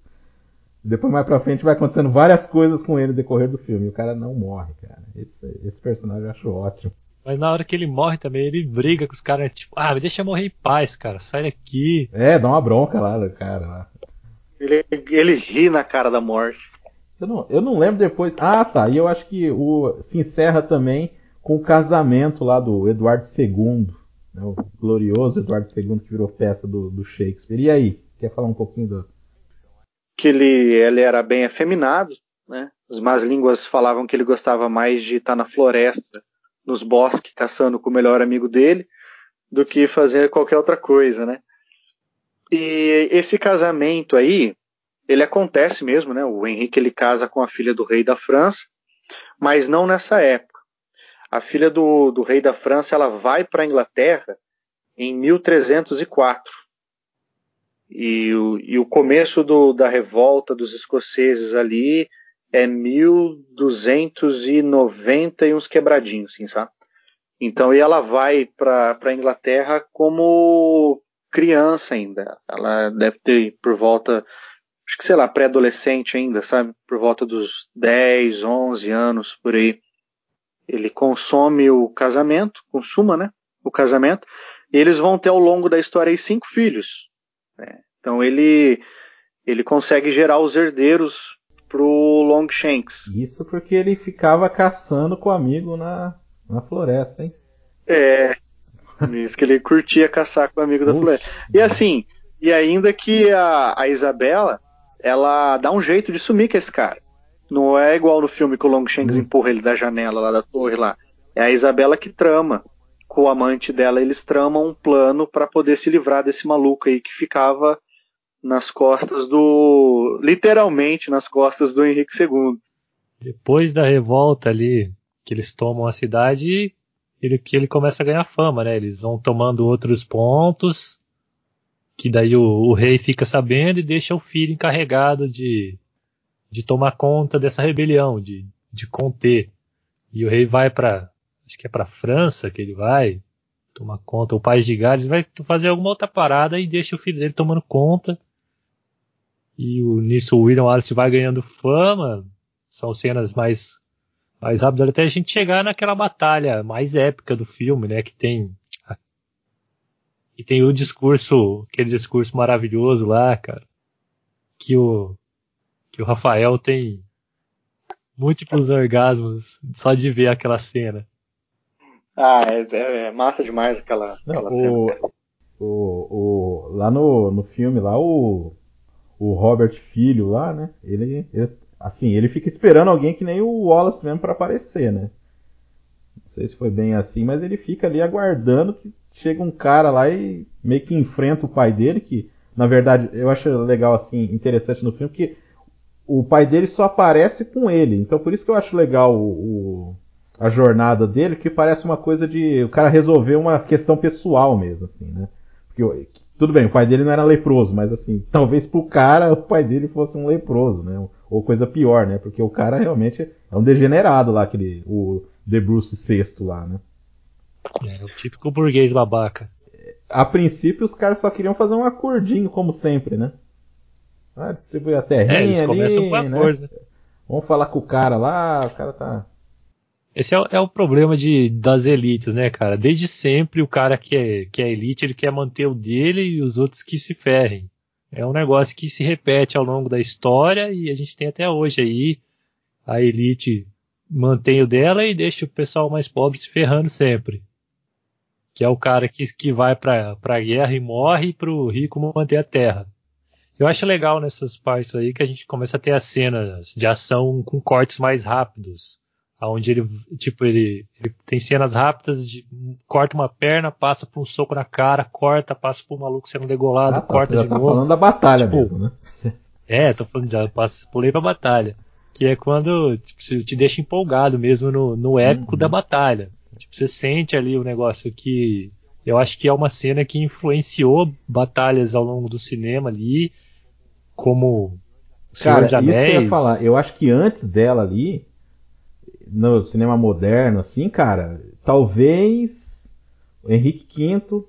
Depois mais pra frente vai acontecendo várias coisas com ele no decorrer do filme. E o cara não morre, cara. Esse, esse personagem eu acho ótimo. Mas na hora que ele morre também, ele briga com os caras, tipo, ah, deixa morrer em paz, cara, sai daqui. É, dá uma bronca lá do cara. Lá. Ele, ele ri na cara da morte. Eu não, eu não lembro depois. Ah, tá. E eu acho que o se encerra também com o casamento lá do Eduardo II. Né, o glorioso Eduardo II que virou peça do, do Shakespeare. E aí? Quer falar um pouquinho do. Que ele, ele era bem afeminado, né? As más línguas falavam que ele gostava mais de estar na floresta nos bosques caçando com o melhor amigo dele do que fazer qualquer outra coisa, né? E esse casamento aí, ele acontece mesmo, né? O Henrique ele casa com a filha do rei da França, mas não nessa época. A filha do, do rei da França ela vai para a Inglaterra em 1304. E o, e o começo do, da revolta dos escoceses ali é 1290 e uns quebradinhos, assim, sabe? Então, e ela vai para a Inglaterra como criança ainda. Ela deve ter por volta, acho que sei lá, pré-adolescente ainda, sabe? Por volta dos 10, 11 anos, por aí. Ele consome o casamento, consuma, né? O casamento. E eles vão ter ao longo da história aí cinco filhos. Né? Então ele ele consegue gerar os herdeiros pro Longshanks. Isso porque ele ficava caçando com o amigo na, na floresta, hein? É. Isso que ele curtia caçar com o amigo da floresta. E assim, e ainda que a, a Isabela, ela dá um jeito de sumir com esse cara. Não é igual no filme que o Longshanks hum. empurra ele da janela lá da torre lá. É a Isabela que trama. Com o amante dela, eles tramam um plano para poder se livrar desse maluco aí que ficava nas costas do. literalmente nas costas do Henrique II. Depois da revolta ali, que eles tomam a cidade, ele, que ele começa a ganhar fama, né? Eles vão tomando outros pontos, que daí o, o rei fica sabendo e deixa o filho encarregado de, de tomar conta dessa rebelião, de, de conter. E o rei vai para acho que é para França que ele vai tomar conta, o País de Gales vai fazer alguma outra parada e deixa o filho dele tomando conta. E o, nisso o William Wallace vai ganhando fama. São cenas mais, mais rápidas até a gente chegar naquela batalha mais épica do filme, né? Que tem. E tem o discurso, aquele discurso maravilhoso lá, cara. Que o, que o Rafael tem múltiplos orgasmos só de ver aquela cena. Ah, é, é, é massa demais aquela, aquela Não, o, cena. O, o, lá no, no filme, lá o, o Robert Filho lá, né? Ele, ele, assim, ele fica esperando alguém que nem o Wallace mesmo para aparecer, né? Não sei se foi bem assim, mas ele fica ali aguardando que chega um cara lá e meio que enfrenta o pai dele, que na verdade eu acho legal assim, interessante no filme que o pai dele só aparece com ele. Então por isso que eu acho legal o, o, a jornada dele, que parece uma coisa de o cara resolver uma questão pessoal mesmo, assim, né? Porque tudo bem, o pai dele não era leproso, mas assim, talvez pro cara o pai dele fosse um leproso, né? Ou coisa pior, né? Porque o cara realmente é um degenerado lá, aquele, o De Bruce VI lá, né? É, o típico burguês babaca. A princípio os caras só queriam fazer um acordinho, como sempre, né? Ah, distribuir a terrinha é, eles ali, começam com acordo, né? Vamos falar com o cara lá, o cara tá esse é, é, o problema de, das elites, né, cara? Desde sempre o cara que é, que é elite, ele quer manter o dele e os outros que se ferrem. É um negócio que se repete ao longo da história e a gente tem até hoje aí. A elite mantém o dela e deixa o pessoal mais pobre se ferrando sempre. Que é o cara que, que vai pra, pra guerra e morre pro rico manter a terra. Eu acho legal nessas partes aí que a gente começa a ter as cenas de ação com cortes mais rápidos. Onde ele, tipo, ele, ele tem cenas rápidas de corta uma perna, passa por um soco na cara, corta, passa por um maluco sendo degolado, ah, tá, corta de tá novo. falando da batalha tipo, mesmo, né? É, tô falando já, passo, pulei pra batalha. Que é quando tipo, te deixa empolgado mesmo no, no épico uhum. da batalha. Tipo, você sente ali o negócio que eu acho que é uma cena que influenciou batalhas ao longo do cinema ali, como Cara, isso que eu ia falar. Eu acho que antes dela ali, no cinema moderno, assim, cara, talvez o Henrique V,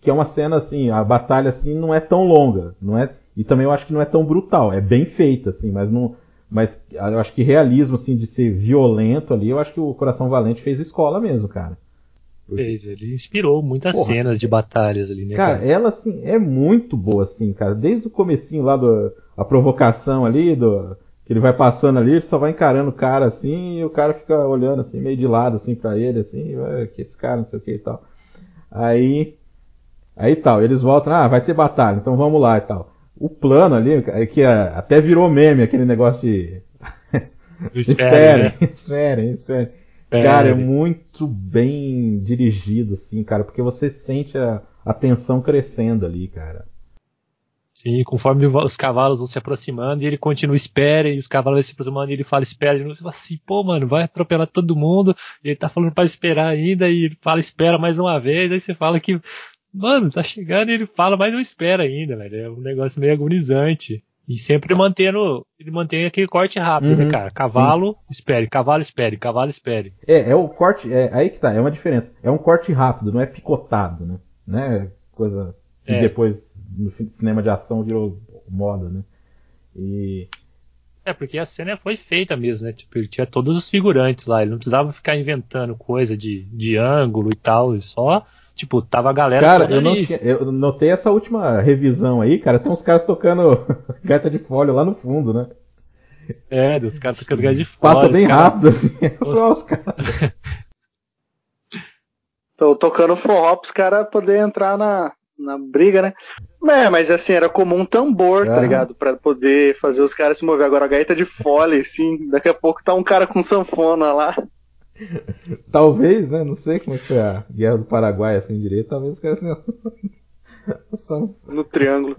que é uma cena assim, a batalha assim não é tão longa, não é, e também eu acho que não é tão brutal, é bem feita assim, mas não, mas eu acho que realismo assim de ser violento ali, eu acho que o Coração Valente fez escola mesmo, cara. Fez, ele inspirou muitas Porra, cenas de batalhas ali, né? Cara, cara, ela assim é muito boa assim, cara, desde o comecinho lá do a provocação ali do ele vai passando ali, ele só vai encarando o cara assim, e o cara fica olhando assim, meio de lado assim para ele, assim, que esse cara, não sei o que e tal. Aí, aí tal, eles voltam, ah, vai ter batalha, então vamos lá e tal. O plano ali, é que é, até virou meme, aquele negócio de. esperem, né? esperem, esperem. Cara, é muito bem dirigido, assim, cara, porque você sente a, a tensão crescendo ali, cara. Sim, conforme os cavalos vão se aproximando e ele continua espera e os cavalos vão se aproximando e ele fala espera de novo. Você fala assim, pô, mano, vai atropelar todo mundo. E ele tá falando para esperar ainda e ele fala espera mais uma vez. Aí você fala que, mano, tá chegando e ele fala, mas não espera ainda, velho. É um negócio meio agonizante. E sempre mantendo, ele mantém aquele corte rápido, né, uhum, né, cara? Cavalo, sim. espere, cavalo, espere, cavalo, espere. É, é o corte, é aí que tá, é uma diferença. É um corte rápido, não é picotado, né? Né? Coisa que é. depois no cinema de ação virou moda, né? E é, porque a cena foi feita mesmo, né? Tipo, ele tinha todos os figurantes lá, ele não precisava ficar inventando coisa de, de ângulo e tal, ele só, tipo, tava a galera Cara, eu, não tinha, eu notei essa última revisão aí, cara, tem uns caras tocando gaita de folha lá no fundo, né? É, os caras tocando gaita de folha. Passa bem cara... rápido, assim. Os caras. Tô tocando forró pros caras poder entrar na, na briga, né? É, mas assim, era comum um tambor, tá ligado? Pra poder fazer os caras se mover. Agora a gaita de fole, assim, daqui a pouco tá um cara com sanfona lá. Talvez, né? Não sei como é que foi a Guerra do Paraguai assim direito, talvez os caras não. no triângulo.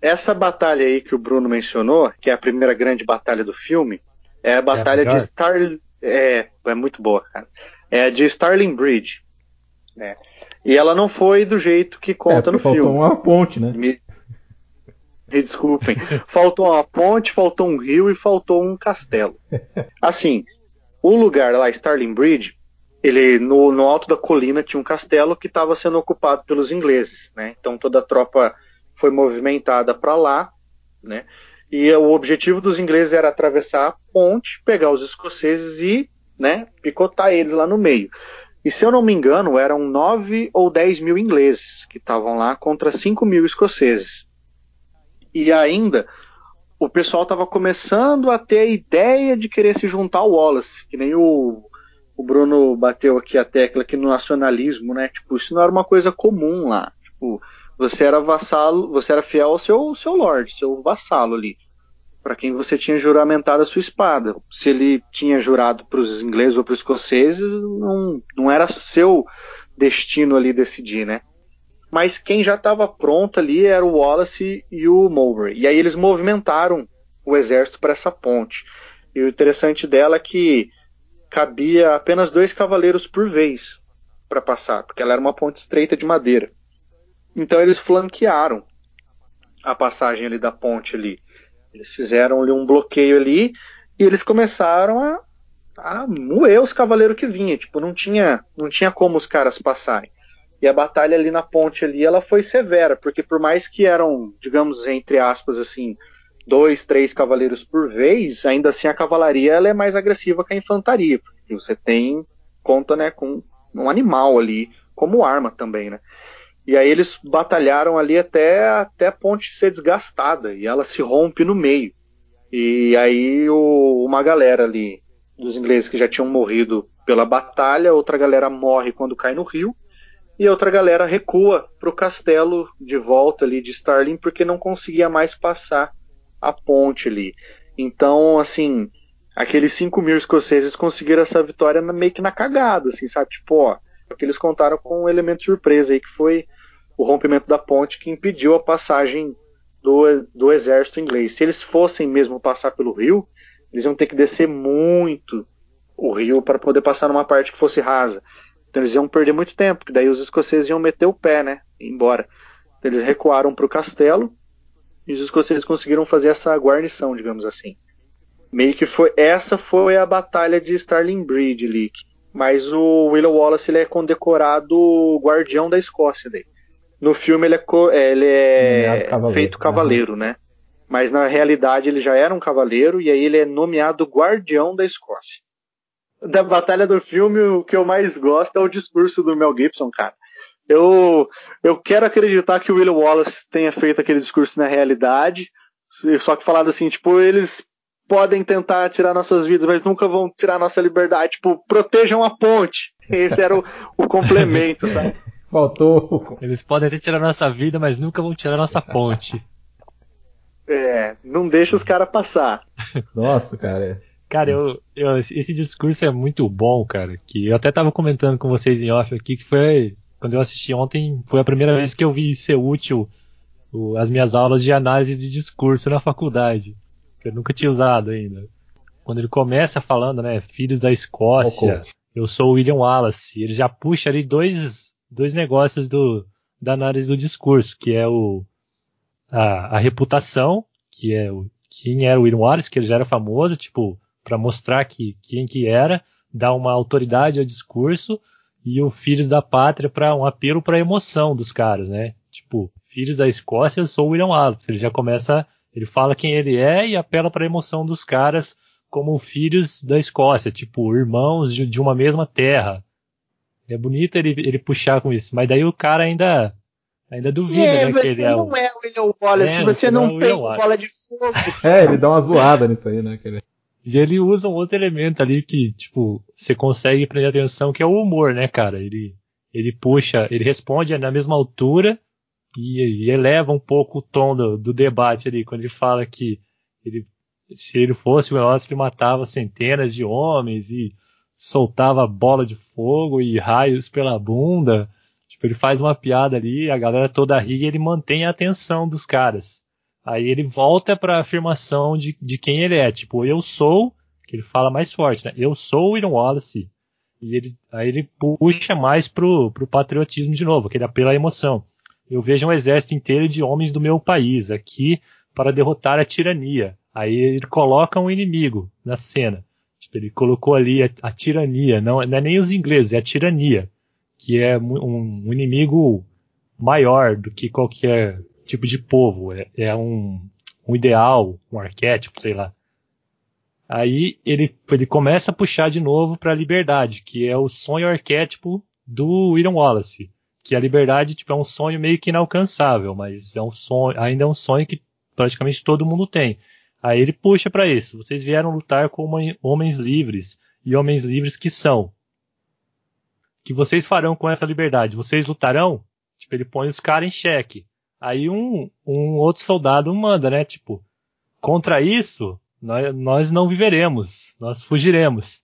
Essa batalha aí que o Bruno mencionou, que é a primeira grande batalha do filme, é a batalha é de Star. É, é muito boa, cara. É a de Starling Bridge. Né? E ela não foi do jeito que conta é, no faltou filme. Faltou uma ponte, né? Me... Me desculpem. faltou uma ponte, faltou um rio e faltou um castelo. Assim, o lugar lá, Starling Bridge, ele no, no alto da colina tinha um castelo que estava sendo ocupado pelos ingleses, né? Então toda a tropa foi movimentada para lá, né? E o objetivo dos ingleses era atravessar a ponte, pegar os escoceses e, né, picotar eles lá no meio. E se eu não me engano, eram 9 ou 10 mil ingleses que estavam lá contra 5 mil escoceses. E ainda o pessoal estava começando a ter a ideia de querer se juntar ao Wallace, que nem o, o Bruno bateu aqui a tecla aqui no nacionalismo, né? Tipo, isso não era uma coisa comum lá. Tipo, você era vassalo, você era fiel ao seu, seu lord, seu vassalo ali para quem você tinha juramentado a sua espada. Se ele tinha jurado para os ingleses ou para os escoceses, não, não era seu destino ali decidir, né? Mas quem já estava pronto ali era o Wallace e o Mowbray. E aí eles movimentaram o exército para essa ponte. E o interessante dela é que cabia apenas dois cavaleiros por vez para passar, porque ela era uma ponte estreita de madeira. Então eles flanquearam a passagem ali da ponte ali. Eles fizeram ali um bloqueio ali e eles começaram a, a moer os cavaleiros que vinham. Tipo, não tinha, não tinha como os caras passarem. E a batalha ali na ponte ali, ela foi severa, porque por mais que eram, digamos, entre aspas, assim, dois, três cavaleiros por vez, ainda assim a cavalaria ela é mais agressiva que a infantaria, porque você tem conta, né, com um animal ali como arma também, né? E aí eles batalharam ali até, até a ponte ser desgastada e ela se rompe no meio. E aí o, uma galera ali dos ingleses que já tinham morrido pela batalha, outra galera morre quando cai no rio, e outra galera recua para o castelo de volta ali de Starling porque não conseguia mais passar a ponte ali. Então, assim, aqueles 5 mil escoceses conseguiram essa vitória meio que na cagada, assim, sabe? Tipo, ó, porque eles contaram com um elemento surpresa aí que foi o rompimento da ponte que impediu a passagem do, do exército inglês. Se eles fossem mesmo passar pelo rio, eles iam ter que descer muito o rio para poder passar numa parte que fosse rasa. Então eles iam perder muito tempo, porque daí os escoceses iam meter o pé, né? embora. Então eles recuaram para o castelo e os escoceses conseguiram fazer essa guarnição, digamos assim. Meio que foi essa foi a batalha de Starling Bridge ali. Mas o William Wallace ele é condecorado guardião da Escócia daí. No filme ele é, é ele é cavaleiro. feito cavaleiro, uhum. né? Mas na realidade ele já era um cavaleiro e aí ele é nomeado guardião da Escócia da batalha do filme, o que eu mais gosto é o discurso do Mel Gibson, cara. Eu, eu quero acreditar que o William Wallace tenha feito aquele discurso na realidade, só que falado assim, tipo, eles podem tentar tirar nossas vidas, mas nunca vão tirar nossa liberdade. Tipo, protejam a ponte. Esse era o, o complemento, sabe? Faltou. Eles podem até tirar nossa vida, mas nunca vão tirar nossa ponte. É, não deixa os caras passar. Nossa, cara. Cara, eu, eu, esse discurso é muito bom, cara. Que eu até tava comentando com vocês em off aqui, que foi. Quando eu assisti ontem, foi a primeira vez que eu vi ser útil o, as minhas aulas de análise de discurso na faculdade. Que eu nunca tinha usado ainda. Quando ele começa falando, né, filhos da Escócia, eu sou o William Wallace, ele já puxa ali dois, dois negócios do, da análise do discurso, que é o a, a reputação, que é o quem era o William Wallace, que ele já era famoso, tipo, para mostrar que quem que era, dar uma autoridade ao discurso e o Filhos da Pátria para um apelo para emoção dos caras, né? Tipo, Filhos da Escócia, eu sou o William Wallace. Ele já começa, ele fala quem ele é e apela para a emoção dos caras como filhos da Escócia, tipo, irmãos de, de uma mesma terra. É bonito ele, ele puxar com isso, mas daí o cara ainda ainda duvida, é, né? que ele é não o... é o William Wallace, é, você, você não, não é tem bola de fogo. É, ele dá uma zoada nisso aí, né? Que ele... E ele usa um outro elemento ali que, tipo, você consegue prender atenção, que é o humor, né, cara? Ele, ele puxa, ele responde na mesma altura e, e eleva um pouco o tom do, do, debate ali, quando ele fala que ele, se ele fosse o Veloz, ele matava centenas de homens e soltava bola de fogo e raios pela bunda. Tipo, ele faz uma piada ali, a galera toda ri e ele mantém a atenção dos caras. Aí ele volta para a afirmação de, de quem ele é. Tipo, eu sou, que ele fala mais forte, né? Eu sou o William Wallace. E ele, aí ele puxa mais pro, pro patriotismo de novo, aquele apelo à emoção. Eu vejo um exército inteiro de homens do meu país aqui para derrotar a tirania. Aí ele coloca um inimigo na cena. Ele colocou ali a, a tirania, não, não, é nem os ingleses, é a tirania, que é um, um inimigo maior do que qualquer tipo de povo, é, é um, um ideal, um arquétipo, sei lá. Aí ele, ele começa a puxar de novo para a liberdade, que é o sonho arquétipo do William Wallace. Que a liberdade tipo, é um sonho meio que inalcançável, mas é um sonho, ainda é um sonho que praticamente todo mundo tem. Aí ele puxa para isso. Vocês vieram lutar como homens livres e homens livres que são. Que vocês farão com essa liberdade? Vocês lutarão? Tipo, ele põe os caras em xeque. Aí um, um outro soldado manda, né? Tipo, contra isso, nós, nós não viveremos, nós fugiremos.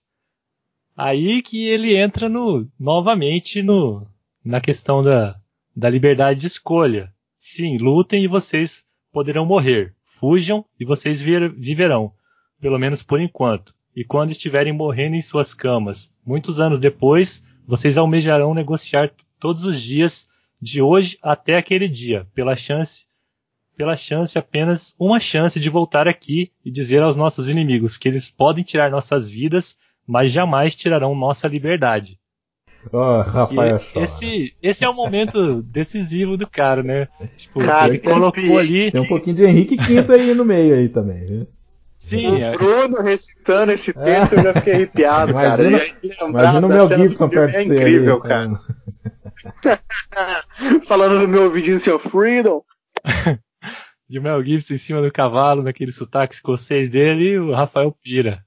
Aí que ele entra no, novamente no, na questão da, da liberdade de escolha. Sim, lutem e vocês poderão morrer. Fujam e vocês viverão, pelo menos por enquanto. E quando estiverem morrendo em suas camas, muitos anos depois, vocês almejarão negociar todos os dias de hoje até aquele dia, pela chance, pela chance apenas uma chance de voltar aqui e dizer aos nossos inimigos que eles podem tirar nossas vidas, mas jamais tirarão nossa liberdade. Oh, Rafael esse, esse é o momento decisivo do cara, né? Tipo, cara, ele colocou ali. Tem um pouquinho de Henrique V aí no meio aí também, viu? Sim, o é. Bruno recitando esse texto, eu já fiquei arrepiado, imagina, cara. Imagina o Mel Gibson perto de você. É incrível, ali, cara. Falando no meu ouvidinho assim, Freedom. e o Mel Gibson em cima do cavalo, naquele sotaque escocês dele, e o Rafael pira.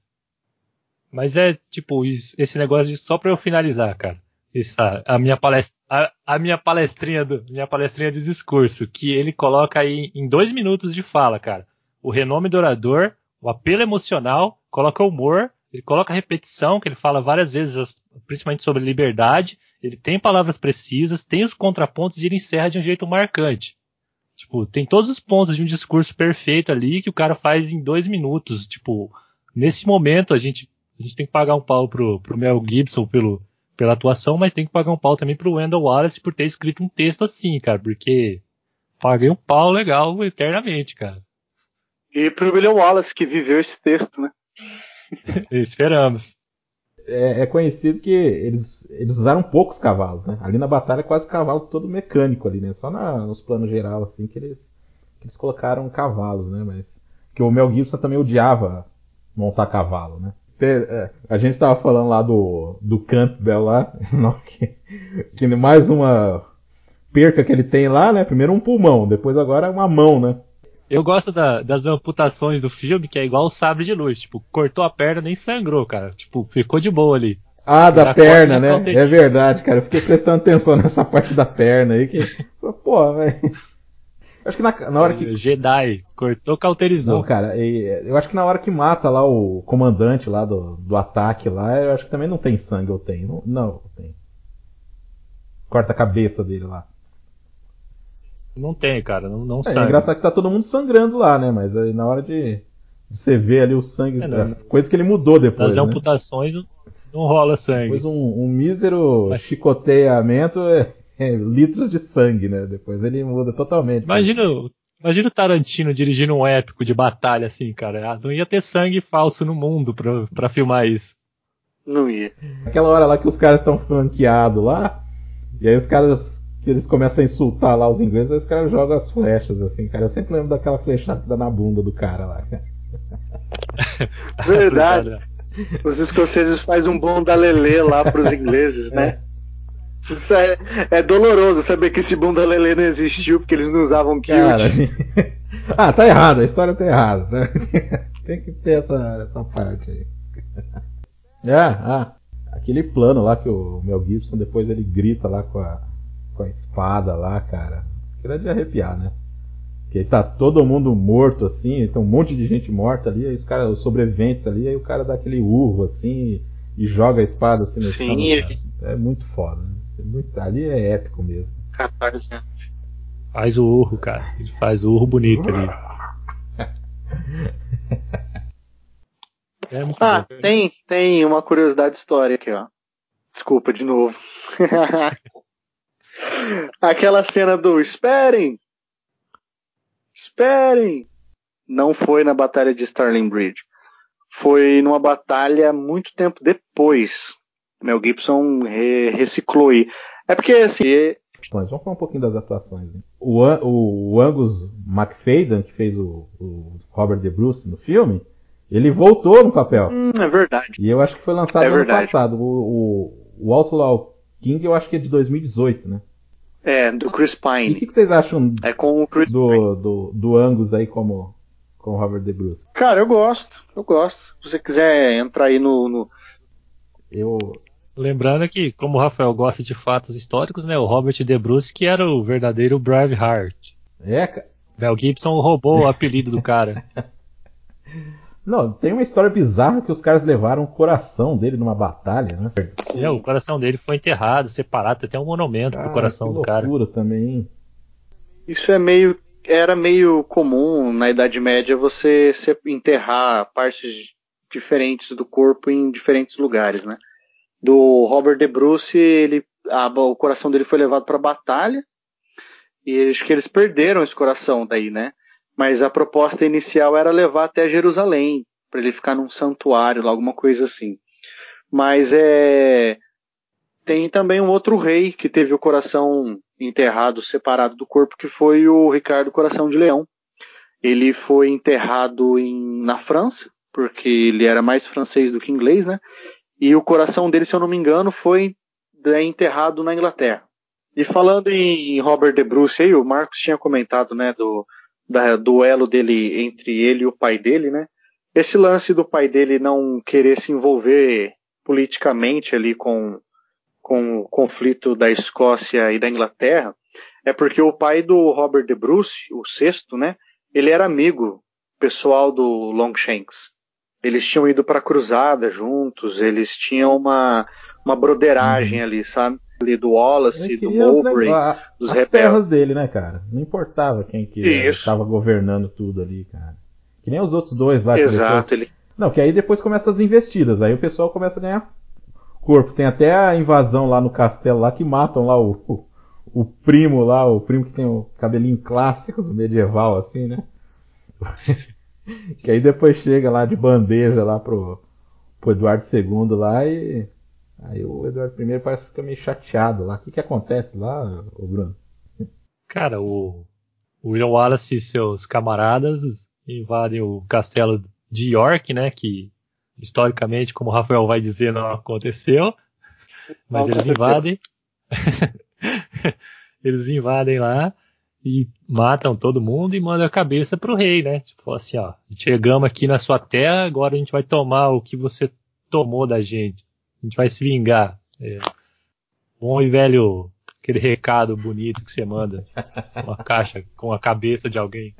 Mas é tipo, esse negócio de, só pra eu finalizar, cara. Isso, a minha palestra, a, a, minha palestrinha do, minha palestrinha de discurso, que ele coloca aí em dois minutos de fala, cara. O renome do orador, o apelo emocional, coloca humor, ele coloca repetição, que ele fala várias vezes, principalmente sobre liberdade. Ele tem palavras precisas, tem os contrapontos e ele encerra de um jeito marcante. Tipo, tem todos os pontos de um discurso perfeito ali que o cara faz em dois minutos. Tipo, nesse momento a gente, a gente tem que pagar um pau pro, pro Mel Gibson pelo, pela atuação, mas tem que pagar um pau também pro Wendell Wallace por ter escrito um texto assim, cara, porque paguei um pau legal eternamente, cara. E pro William Wallace, que viveu esse texto, né? Esperamos. É, é, conhecido que eles, eles usaram poucos cavalos, né? Ali na batalha quase cavalo todo mecânico ali, né? Só na, nos planos geral, assim, que eles, que eles colocaram cavalos, né? Mas que o Mel Gibson também odiava montar cavalo, né? É, a gente tava falando lá do, do Campbell lá, que, que mais uma perca que ele tem lá, né? Primeiro um pulmão, depois agora uma mão, né? Eu gosto da, das amputações do filme, que é igual o sabre de luz. Tipo, cortou a perna, nem sangrou, cara. Tipo, ficou de boa ali. Ah, da perna, né? É verdade, cara. Eu fiquei prestando atenção nessa parte da perna aí que. Pô, velho. Acho que na, na hora que. Jedi, cortou, cauterizou. Não, cara, eu acho que na hora que mata lá o comandante lá do, do ataque lá, eu acho que também não tem sangue, ou tem? Não, não tem. Corta a cabeça dele lá. Não tem, cara, não, não é, É engraçado que tá todo mundo sangrando lá, né? Mas aí na hora de você ver ali o sangue, é, é, coisa que ele mudou depois. Nas né? amputações não rola sangue. Depois um, um mísero Mas... chicoteamento é, é, litros de sangue, né? Depois ele muda totalmente. Imagina, imagina o Tarantino dirigindo um épico de batalha assim, cara. Ah, não ia ter sangue falso no mundo pra, pra filmar isso. Não ia. Aquela hora lá que os caras estão flanqueados lá, e aí os caras que eles começam a insultar lá os ingleses, aí os caras jogam as flechas, assim, cara. Eu sempre lembro daquela flechada na bunda do cara lá. Verdade. Os escoceses fazem um bom dalelê lá pros ingleses, né? É. Isso é, é, doloroso saber que esse bunda lelê não existiu porque eles não usavam kilt. Cara, assim... ah, tá errado, a história tá errada. Né? Tem que ter essa, essa parte aí. Ah, ah, aquele plano lá que o Mel Gibson depois ele grita lá com a, com a espada lá, cara. Aquilo é de arrepiar, né? Porque tá todo mundo morto assim, tem um monte de gente morta ali, aí os caras, os sobreviventes ali, aí o cara dá aquele urro assim e joga a espada assim no Sim, chão. É muito foda. Né? É muito, ali é épico mesmo. Né? Faz o urro, cara. Ele faz o urro bonito ali. É ah, bom. tem, tem uma curiosidade história aqui, ó. Desculpa de novo. Aquela cena do esperem! Esperem! Não foi na batalha de Starling Bridge. Foi numa batalha muito tempo depois. Mel Gibson re reciclou aí. É porque assim. Vamos falar um pouquinho das atuações. Né? O, o, Angus McFadden, que fez o, o Robert De Bruce no filme, ele voltou no papel. Hum, é verdade. E eu acho que foi lançado é no ano passado. O, o, o Outlaw King eu acho que é de 2018, né? É, do Chris Pine. E o que, que, vocês acham é com o Chris do, Pine. do, do Angus aí como, com o Robert De Bruce? Cara, eu gosto, eu gosto. Se você quiser entrar aí no, no... Eu... Lembrando que, como o Rafael gosta de fatos históricos, né, o Robert De Bruce que era o verdadeiro Braveheart. É, cara. Mel Gibson roubou o apelido do cara. Não, tem uma história bizarra que os caras levaram o coração dele numa batalha, né? É, o coração dele foi enterrado, separado, tem até um monumento cara, pro coração do cara. também. Isso é meio era meio comum na Idade Média você enterrar partes diferentes do corpo em diferentes lugares, né? Do Robert De Bruce, ele a, o coração dele foi levado para batalha e acho que eles perderam esse coração daí, né? mas a proposta inicial era levar até Jerusalém, para ele ficar num santuário, alguma coisa assim. Mas é tem também um outro rei que teve o coração enterrado separado do corpo, que foi o Ricardo Coração de Leão. Ele foi enterrado em, na França, porque ele era mais francês do que inglês, né? E o coração dele, se eu não me engano, foi é, enterrado na Inglaterra. E falando em Robert de Bruce, aí, o Marcos tinha comentado, né, do, da duelo dele entre ele e o pai dele, né? Esse lance do pai dele não querer se envolver politicamente ali com, com o conflito da Escócia e da Inglaterra é porque o pai do Robert de Bruce, o sexto, né? Ele era amigo pessoal do Longshanks. Eles tinham ido para cruzada juntos, eles tinham uma, uma broderagem uhum. ali, sabe? Ali do Wallace, do Mowbray, dos as terras dele, né, cara? Não importava quem que estava governando tudo ali, cara. Que nem os outros dois lá. Exato. Depois... Ele... Não, que aí depois começa as investidas, aí o pessoal começa a ganhar corpo. Tem até a invasão lá no castelo lá que matam lá o, o, o primo lá, o primo que tem o cabelinho clássico do medieval, assim, né? que aí depois chega lá de bandeja lá pro, pro Eduardo II lá e aí o Eduardo I parece que fica meio chateado lá. O que que acontece lá, o Bruno? Cara, o, o William Wallace e seus camaradas invadem o castelo de York, né, que historicamente, como o Rafael vai dizer, não aconteceu, mas não eles aconteceu. invadem eles invadem lá e matam todo mundo e mandam a cabeça pro rei, né? Tipo assim, ó, chegamos aqui na sua terra, agora a gente vai tomar o que você tomou da gente. A gente vai se vingar. É. Bom e velho, aquele recado bonito que você manda. Uma caixa com a cabeça de alguém.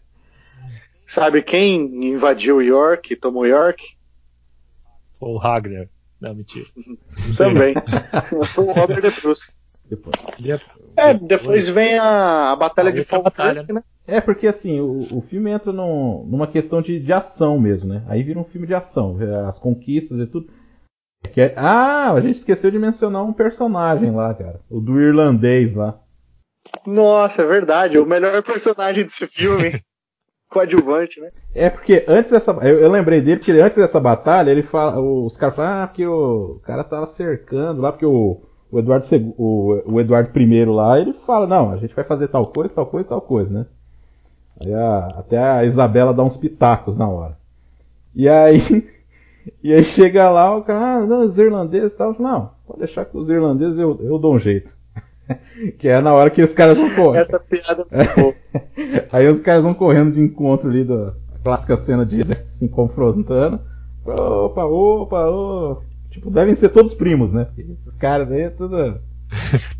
Sabe quem invadiu York, tomou York? Foi o Ragnar. Não, mentira. Também. Foi o Robert de Bruce. Depois. É, depois vem a, a Batalha de Falkirk, né? É, porque assim, o, o filme entra num, numa questão de, de ação mesmo, né? Aí vira um filme de ação, as conquistas e tudo. Que é, ah, a gente esqueceu de mencionar um personagem lá, cara. O do irlandês lá. Nossa, é verdade. É o melhor personagem desse filme. Coadjuvante, né? É porque antes dessa. Eu, eu, lembrei dele porque antes dessa batalha, ele fala. Os caras falam, ah, porque o, o cara tava cercando lá, porque o, o Eduardo, o, o Eduardo I lá, ele fala, não, a gente vai fazer tal coisa, tal coisa, tal coisa, né? Aí a, até a Isabela dá uns pitacos na hora. E aí, e aí chega lá, o cara, ah, não, os irlandeses e tal. Não, pode deixar que os irlandeses eu, eu dou um jeito. que é na hora que os caras vão correr. Essa piada é Aí os caras vão correndo de encontro ali da clássica cena de exército se confrontando. Opa, opa, opa. Tipo, devem ser todos primos, né? esses caras aí é tudo.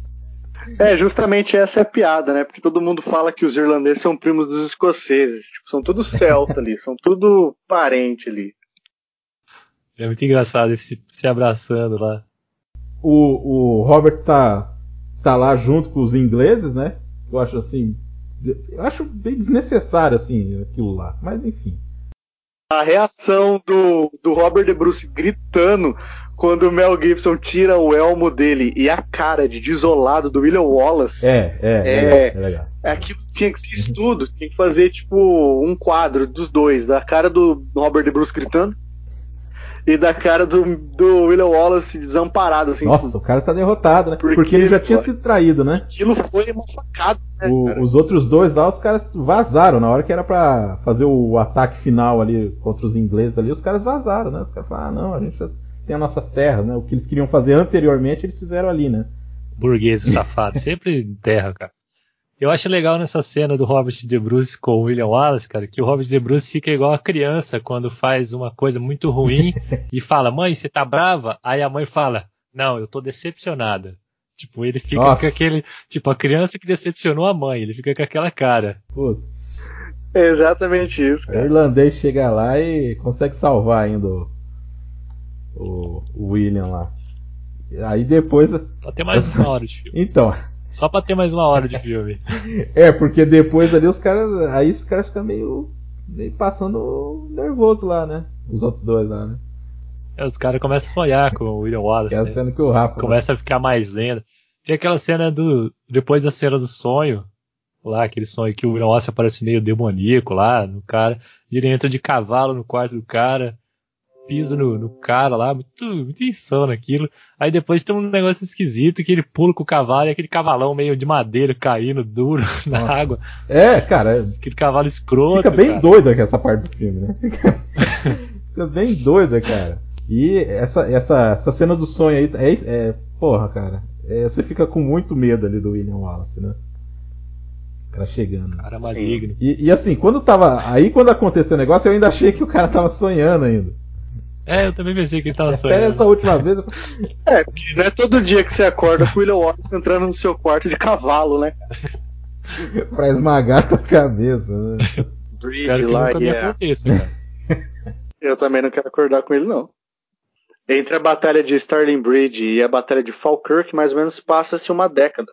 É, justamente essa é a piada, né? Porque todo mundo fala que os irlandeses são primos dos escoceses. Tipo, são todos celta ali, são tudo parente ali. É muito engraçado esse se abraçando lá. O, o Robert tá, tá lá junto com os ingleses, né? Eu acho assim. Eu acho bem desnecessário, assim, aquilo lá. Mas enfim. A reação do, do Robert De Bruce gritando quando o Mel Gibson tira o elmo dele e a cara de desolado do William Wallace. É, é, é, é, é legal. É aquilo tinha que ser estudo, tinha que fazer tipo um quadro dos dois, da cara do Robert De Bruce gritando e da cara do, do William Wallace desamparado. Assim, Nossa, tipo, o cara tá derrotado, né? Porque, porque ele já tinha sido traído, né? Aquilo foi uma facada. Né, o, os outros dois lá, os caras vazaram na hora que era para fazer o ataque final ali contra os ingleses ali, os caras vazaram, né? Os caras falaram, ah, não, a gente já tem as nossas terras, né? O que eles queriam fazer anteriormente, eles fizeram ali, né? Burguês safado, sempre terra, cara. Eu acho legal nessa cena do Robert De Bruce com o William Wallace, cara, que o Robert De Bruce fica igual a criança quando faz uma coisa muito ruim e fala: "Mãe, você tá brava?" Aí a mãe fala: "Não, eu tô decepcionada." Tipo, ele fica Nossa. com aquele, tipo, a criança que decepcionou a mãe, ele fica com aquela cara. Putz. É exatamente isso, cara. O irlandês chega lá e consegue salvar ainda o, o William lá. Aí depois. Pra ter mais uma hora de filme. Então. Só pra ter mais uma hora de filme. é, porque depois ali os caras. Aí os caras ficam meio. meio passando nervoso lá, né? Os outros dois lá, né? É, os caras começam a sonhar com o William Wallace. É a né? cena que o Rafa. Começa a ficar mais lenda. Tem aquela cena do. Depois da cena do sonho. Lá, aquele sonho que o William Wallace aparece meio demoníaco lá no cara. E ele entra de cavalo no quarto do cara pisa no, no cara lá, muito, muito insano aquilo. Aí depois tem um negócio esquisito que ele pula com o cavalo e aquele cavalão meio de madeira caindo duro na Nossa. água. É, cara. Aquele cavalo escroto. Fica bem cara. doida essa parte do filme, né? Fica, fica bem doida, cara. E essa, essa, essa cena do sonho aí é, é porra, cara. É, você fica com muito medo ali do William Wallace, né? O cara chegando. Cara maligno. E, e, assim, quando tava. Aí quando aconteceu o negócio, eu ainda achei que o cara tava sonhando ainda. É, eu também pensei que ele tava sonhando. Até essa última vez. É, porque não é todo dia que você acorda com o William Wallace entrando no seu quarto de cavalo, né? pra esmagar a sua cabeça, né? Bridge lá, yeah. Aconteça, eu também não quero acordar com ele, não. Entre a batalha de Starling Bridge e a batalha de Falkirk, mais ou menos passa-se uma década.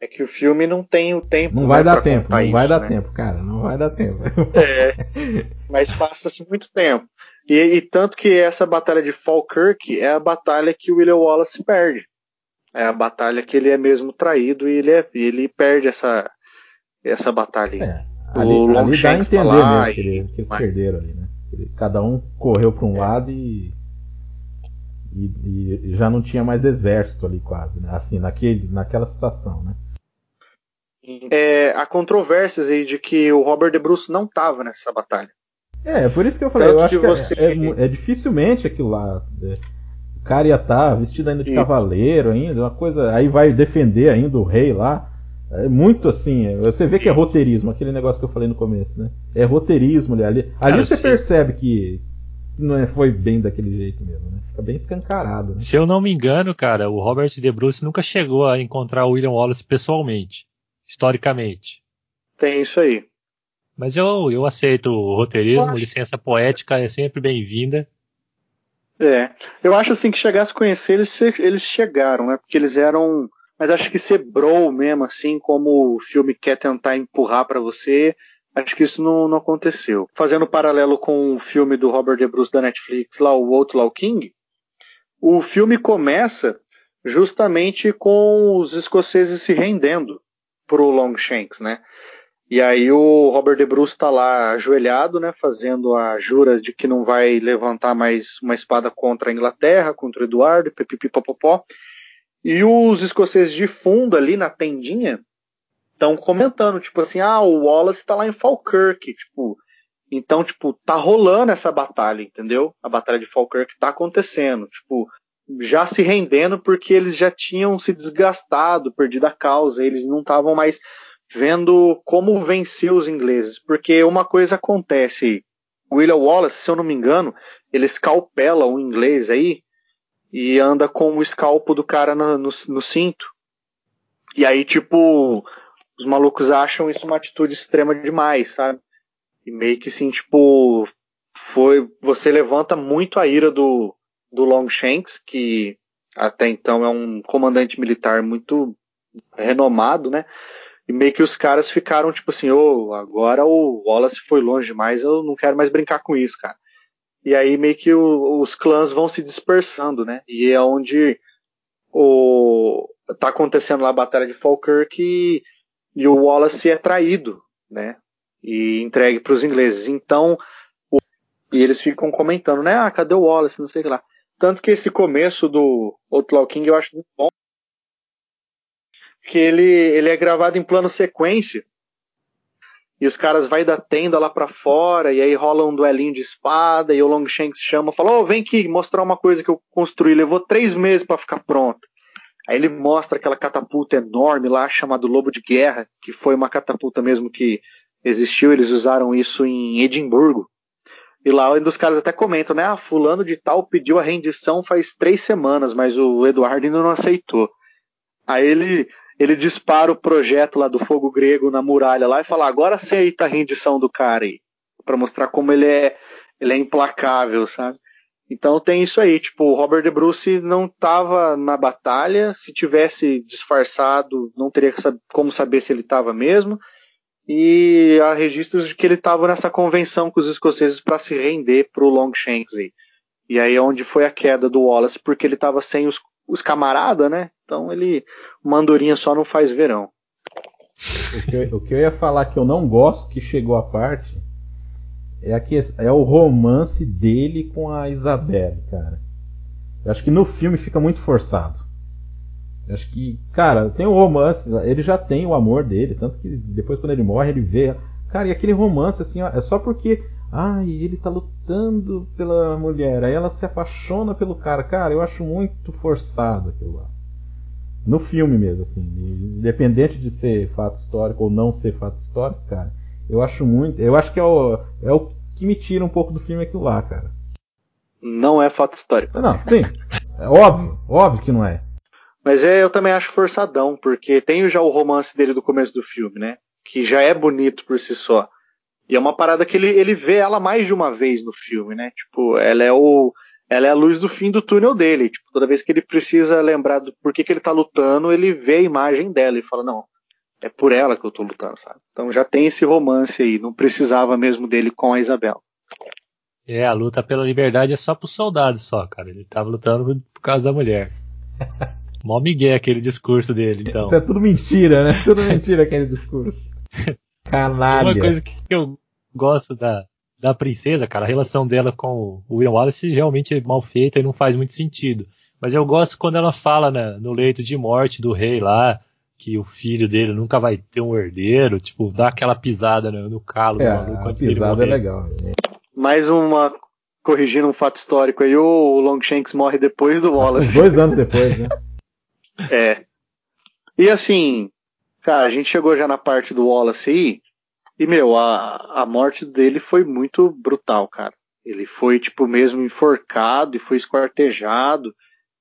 É que o filme não tem o tempo. Não né, vai dar tempo, não isso, vai dar né? tempo, cara, não vai dar tempo. É, mas passa-se muito tempo. E, e, tanto que essa batalha de Falkirk é a batalha que o William Wallace perde. É a batalha que ele é mesmo traído e ele, é, ele perde essa, essa batalha. É, ali, ali dá a entender mesmo que, ele, que eles mas... perderam ali, né? Cada um correu para um é. lado e, e, e, já não tinha mais exército ali quase, né? Assim, naquele, naquela situação, né? É, há controvérsias aí de que o Robert De Bruce não estava nessa batalha. É, por isso que eu falei, Tanto eu acho que, você... é, é, é, dificilmente aquilo lá. É, o cara ia estar tá vestido ainda de isso. cavaleiro ainda, uma coisa. Aí vai defender ainda o rei lá. É muito assim, é, você vê que é roteirismo, aquele negócio que eu falei no começo, né? É roteirismo ali. Ali, ali você sim. percebe que não é, foi bem daquele jeito mesmo, né? Fica bem escancarado. Né? Se eu não me engano, cara, o Robert De Bruce nunca chegou a encontrar o William Wallace pessoalmente, historicamente. Tem isso aí. Mas eu, eu aceito o roteirismo, acho... licença poética é sempre bem-vinda. É, eu acho assim que chegasse a conhecer eles, eles chegaram, né? Porque eles eram, mas acho que ser bro mesmo, assim como o filme quer tentar empurrar para você, acho que isso não, não aconteceu. Fazendo paralelo com o filme do Robert De Bruce da Netflix, lá o Outlaw King, o filme começa justamente com os escoceses se rendendo pro Longshanks, né? E aí o Robert De Bruce está lá ajoelhado, né, fazendo a jura de que não vai levantar mais uma espada contra a Inglaterra, contra o Eduardo, pipipipopopó. E os escoceses de fundo ali na tendinha estão comentando, tipo assim, ah, o Wallace está lá em Falkirk, tipo, então, tipo, tá rolando essa batalha, entendeu? A batalha de Falkirk tá acontecendo, tipo, já se rendendo porque eles já tinham se desgastado, perdido a causa, eles não estavam mais vendo como vencer os ingleses. Porque uma coisa acontece, William Wallace, se eu não me engano, ele escalpela um inglês aí e anda com o escalpo do cara no, no, no cinto. E aí, tipo, os malucos acham isso uma atitude extrema demais, sabe? E meio que assim, tipo, foi. Você levanta muito a ira do, do Longshanks, que até então é um comandante militar muito renomado, né? E meio que os caras ficaram tipo assim, ô, oh, agora o Wallace foi longe demais, eu não quero mais brincar com isso, cara. E aí meio que o, os clãs vão se dispersando, né? E é onde o tá acontecendo lá a batalha de Falkirk e, e o Wallace é traído, né? E entregue para os ingleses. Então, o, e eles ficam comentando, né? Ah, cadê o Wallace? Não sei o que lá. Tanto que esse começo do Outlaw King eu acho muito bom, que ele, ele é gravado em plano sequência. E os caras vai da tenda lá para fora, e aí rola um duelinho de espada, e o Longshanks chama, fala, ô, oh, vem aqui mostrar uma coisa que eu construí, levou três meses para ficar pronta. Aí ele mostra aquela catapulta enorme lá, chamada Lobo de Guerra, que foi uma catapulta mesmo que existiu, eles usaram isso em Edimburgo. E lá um dos caras até comentam, né? Ah, fulano de tal pediu a rendição faz três semanas, mas o Eduardo ainda não aceitou. Aí ele ele dispara o projeto lá do fogo grego na muralha lá e fala: agora aceita a rendição do cara aí. Pra mostrar como ele é, ele é implacável, sabe? Então tem isso aí, tipo, o Robert De Bruce não estava na batalha, se tivesse disfarçado, não teria como saber se ele estava mesmo. E há registros de que ele estava nessa convenção com os escoceses para se render pro Longshanks aí. E aí é onde foi a queda do Wallace, porque ele estava sem os, os camaradas, né? Então ele. Uma andorinha só não faz verão. O que, eu, o que eu ia falar que eu não gosto que chegou a parte é, que, é o romance dele com a Isabelle, cara. Eu acho que no filme fica muito forçado. Eu acho que, cara, tem o um romance, ele já tem o amor dele, tanto que depois quando ele morre ele vê. Cara, e aquele romance assim, ó, é só porque Ai, ele tá lutando pela mulher, aí ela se apaixona pelo cara. Cara, eu acho muito forçado aquilo lá. No filme mesmo, assim. Independente de ser fato histórico ou não ser fato histórico, cara. Eu acho muito. Eu acho que é o, é o que me tira um pouco do filme aquilo lá, cara. Não é fato histórico. Não, sim. É óbvio, óbvio que não é. Mas é, eu também acho forçadão, porque tem já o romance dele do começo do filme, né? Que já é bonito por si só. E é uma parada que ele, ele vê ela mais de uma vez no filme, né? Tipo, ela é o. Ela é a luz do fim do túnel dele. Tipo, toda vez que ele precisa lembrar do porquê que ele tá lutando, ele vê a imagem dela e fala, não, é por ela que eu tô lutando, sabe? Então já tem esse romance aí, não precisava mesmo dele com a Isabel. É, a luta pela liberdade é só pro soldado só, cara. Ele tava lutando por causa da mulher. Mó migué aquele discurso dele, então. Isso é tudo mentira, né? Tudo mentira aquele discurso. Canalha. Uma coisa que eu gosto da, da princesa, cara, a relação dela com o William Wallace realmente é mal feita e não faz muito sentido. Mas eu gosto quando ela fala né, no leito de morte do rei lá, que o filho dele nunca vai ter um herdeiro, tipo, dá aquela pisada no, no calo é, do maluco a pisada é legal. Né? Mais uma corrigindo um fato histórico aí, o Longshanks morre depois do Wallace. Dois anos depois, né? É. E assim, cara, a gente chegou já na parte do Wallace aí, e meu, a, a morte dele foi muito brutal, cara. Ele foi, tipo, mesmo enforcado e foi esquartejado.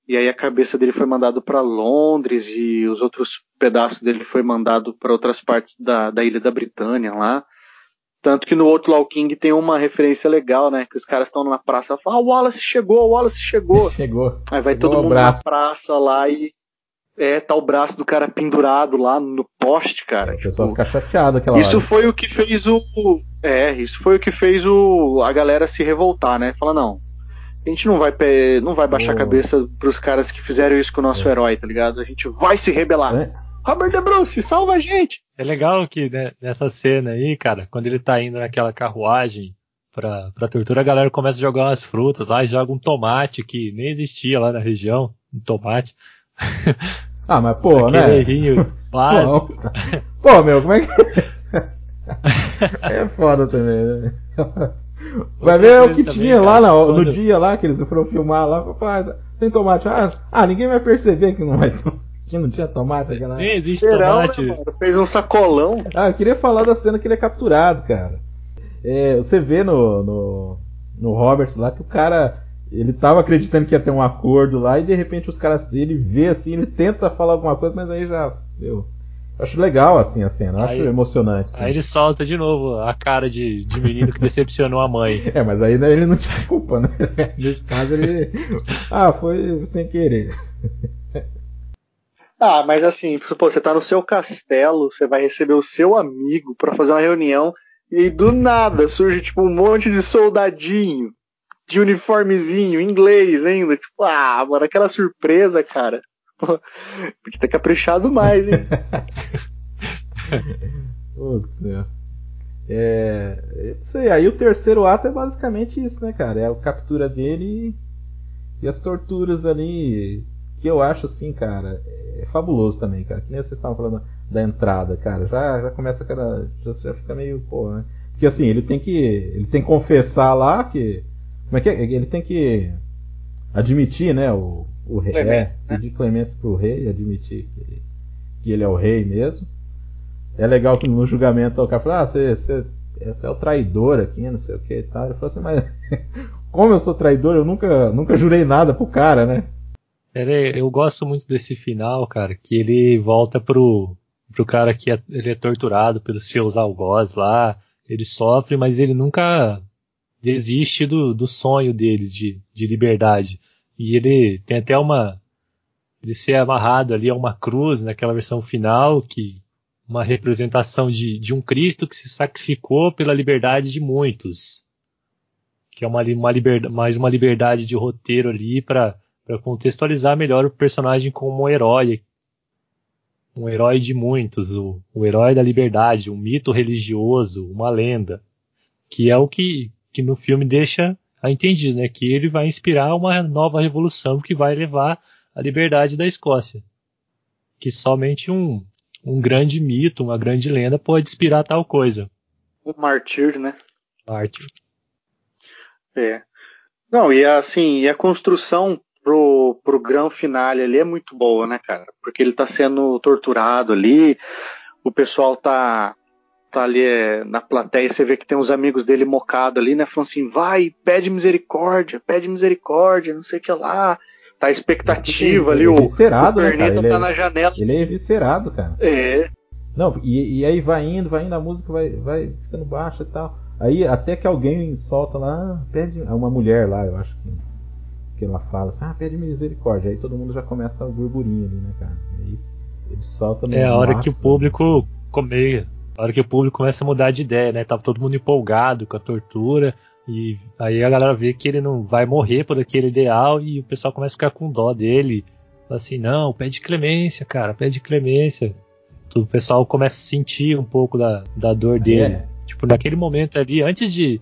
E aí a cabeça dele foi mandado para Londres e os outros pedaços dele foi mandado para outras partes da, da ilha da Britânia lá. Tanto que no Outlaw King tem uma referência legal, né? Que os caras estão na praça e falam, ah, o Wallace chegou, o Wallace chegou. Chegou. Aí vai chegou todo mundo na praça lá e é, tá o braço do cara pendurado lá no poste, cara. O pessoal tipo, fica chateado aquela Isso hora. foi o que fez o. É, isso foi o que fez o, a galera se revoltar, né? Fala, não. A gente não vai, não vai baixar oh. a cabeça pros caras que fizeram isso com o nosso é. herói, tá ligado? A gente vai se rebelar. É. Robert De Bruce, salva a gente! É legal que né, nessa cena aí, cara, quando ele tá indo naquela carruagem pra, pra tortura, a galera começa a jogar umas frutas lá e joga um tomate que nem existia lá na região. Um tomate. Ah, mas pô, Aquele né? Básico. Pô, pô, meu, como é que. é foda também, né? Vai ver o que tinha lá no, no dia lá que eles foram filmar lá. Tem tomate. Ah, ah, ninguém vai perceber que não vai que não tinha tomate aquela. Nem existe Serão, tomate. Né, Fez um sacolão. Ah, eu queria falar da cena que ele é capturado, cara. É, você vê no, no, no Robert lá que o cara ele tava acreditando que ia ter um acordo lá e de repente os caras, ele vê assim, ele tenta falar alguma coisa, mas aí já, eu acho legal assim a cena, acho emocionante. Aí ele solta de novo a cara de, de menino que decepcionou a mãe. É, mas aí ele não tinha culpa, né? Nesse caso ele, ah, foi sem querer. Ah, mas assim, pô, você tá no seu castelo, você vai receber o seu amigo para fazer uma reunião e do nada surge tipo um monte de soldadinho de uniformezinho, inglês ainda. Tipo, ah, mano, aquela surpresa, cara. Pô, podia ter caprichado mais, hein? Putz, é. É, sei, aí o terceiro ato é basicamente isso, né, cara? É a captura dele e, as torturas ali, que eu acho assim, cara, é fabuloso também, cara. Que nem vocês estavam falando da entrada, cara. Já, já começa aquela. Já, já fica meio, pô, né? Porque assim, ele tem que. Ele tem que confessar lá que como é que é? Ele tem que admitir, né? O, o rei. Clemência, é, né? pedir clemência pro rei, admitir que, que, ele é o rei mesmo. É legal que no julgamento o cara fala, ah, você, você, você é o traidor aqui, não sei o que e tal. Ele falou assim, mas como eu sou traidor, eu nunca, nunca jurei nada pro cara, né? Ele, eu gosto muito desse final, cara, que ele volta pro, pro cara que é, ele é torturado pelos seus algozes lá, ele sofre, mas ele nunca desiste do, do sonho dele de, de liberdade. E ele tem até uma. Ele ser amarrado ali a uma cruz naquela versão final, que uma representação de, de um Cristo que se sacrificou pela liberdade de muitos. Que é uma, uma liberdade, mais uma liberdade de roteiro ali para contextualizar melhor o personagem como um herói. Um herói de muitos, o, o herói da liberdade, um mito religioso, uma lenda. Que é o que, que no filme deixa a entendido, né, que ele vai inspirar uma nova revolução que vai levar à liberdade da Escócia. Que somente um, um grande mito, uma grande lenda pode inspirar tal coisa. Um mártir, né? Mártir. É. Não, e assim, e a construção pro, pro grão finale ali é muito boa, né, cara? Porque ele tá sendo torturado ali, o pessoal tá tá ali é, na plateia, você vê que tem uns amigos dele mocado ali, né? Falando assim, vai, pede misericórdia, pede misericórdia, não sei o que lá. Tá a expectativa ali, o, viscerado, o Perneta né, tá é, na janela. Ele é viscerado, cara. É. Não, e, e aí vai indo, vai indo, a música vai, vai ficando baixa e tal. Aí até que alguém solta lá, ah, pede. Uma mulher lá, eu acho que. Que ela fala assim, ah, pede misericórdia. Aí todo mundo já começa o burburinho ali, né, cara? Aí ele solta no É a hora que o né? público comeia. A hora que o público começa a mudar de ideia, né? Tava todo mundo empolgado com a tortura. E aí a galera vê que ele não vai morrer por aquele ideal e o pessoal começa a ficar com dó dele. Fala assim, não, pede clemência, cara, pede clemência. O pessoal começa a sentir um pouco da, da dor dele. É. Tipo, naquele momento ali, antes de,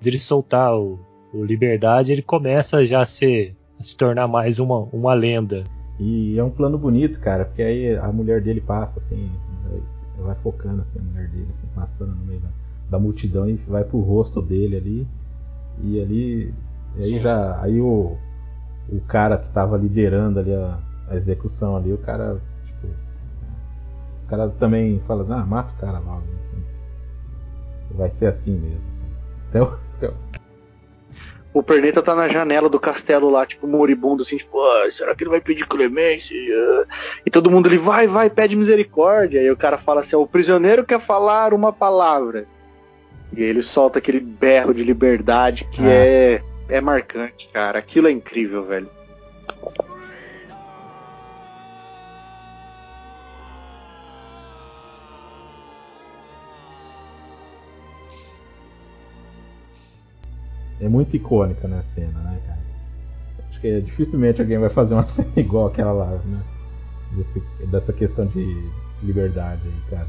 de ele soltar o, o Liberdade, ele começa já a, ser, a se tornar mais uma, uma lenda. E é um plano bonito, cara, porque aí a mulher dele passa assim, vai focando assim a mulher dele, assim, passando no meio da, da multidão e vai pro rosto dele ali. E ali. E aí Sim. já. Aí o, o cara que tava liderando ali a, a execução ali, o cara, tipo. O cara também fala, ah, mata o cara logo. Vai ser assim mesmo. Assim. Então, então, o Perneta tá na janela do castelo lá, tipo, moribundo, assim, tipo, oh, será que ele vai pedir clemência? E todo mundo ele vai, vai, pede misericórdia. E o cara fala assim: o prisioneiro quer falar uma palavra. E ele solta aquele berro de liberdade que ah. é, é marcante, cara. Aquilo é incrível, velho. É muito icônica né, a cena, né, cara? Acho que dificilmente alguém vai fazer uma cena igual aquela lá, né? Desse, dessa questão de liberdade aí, cara.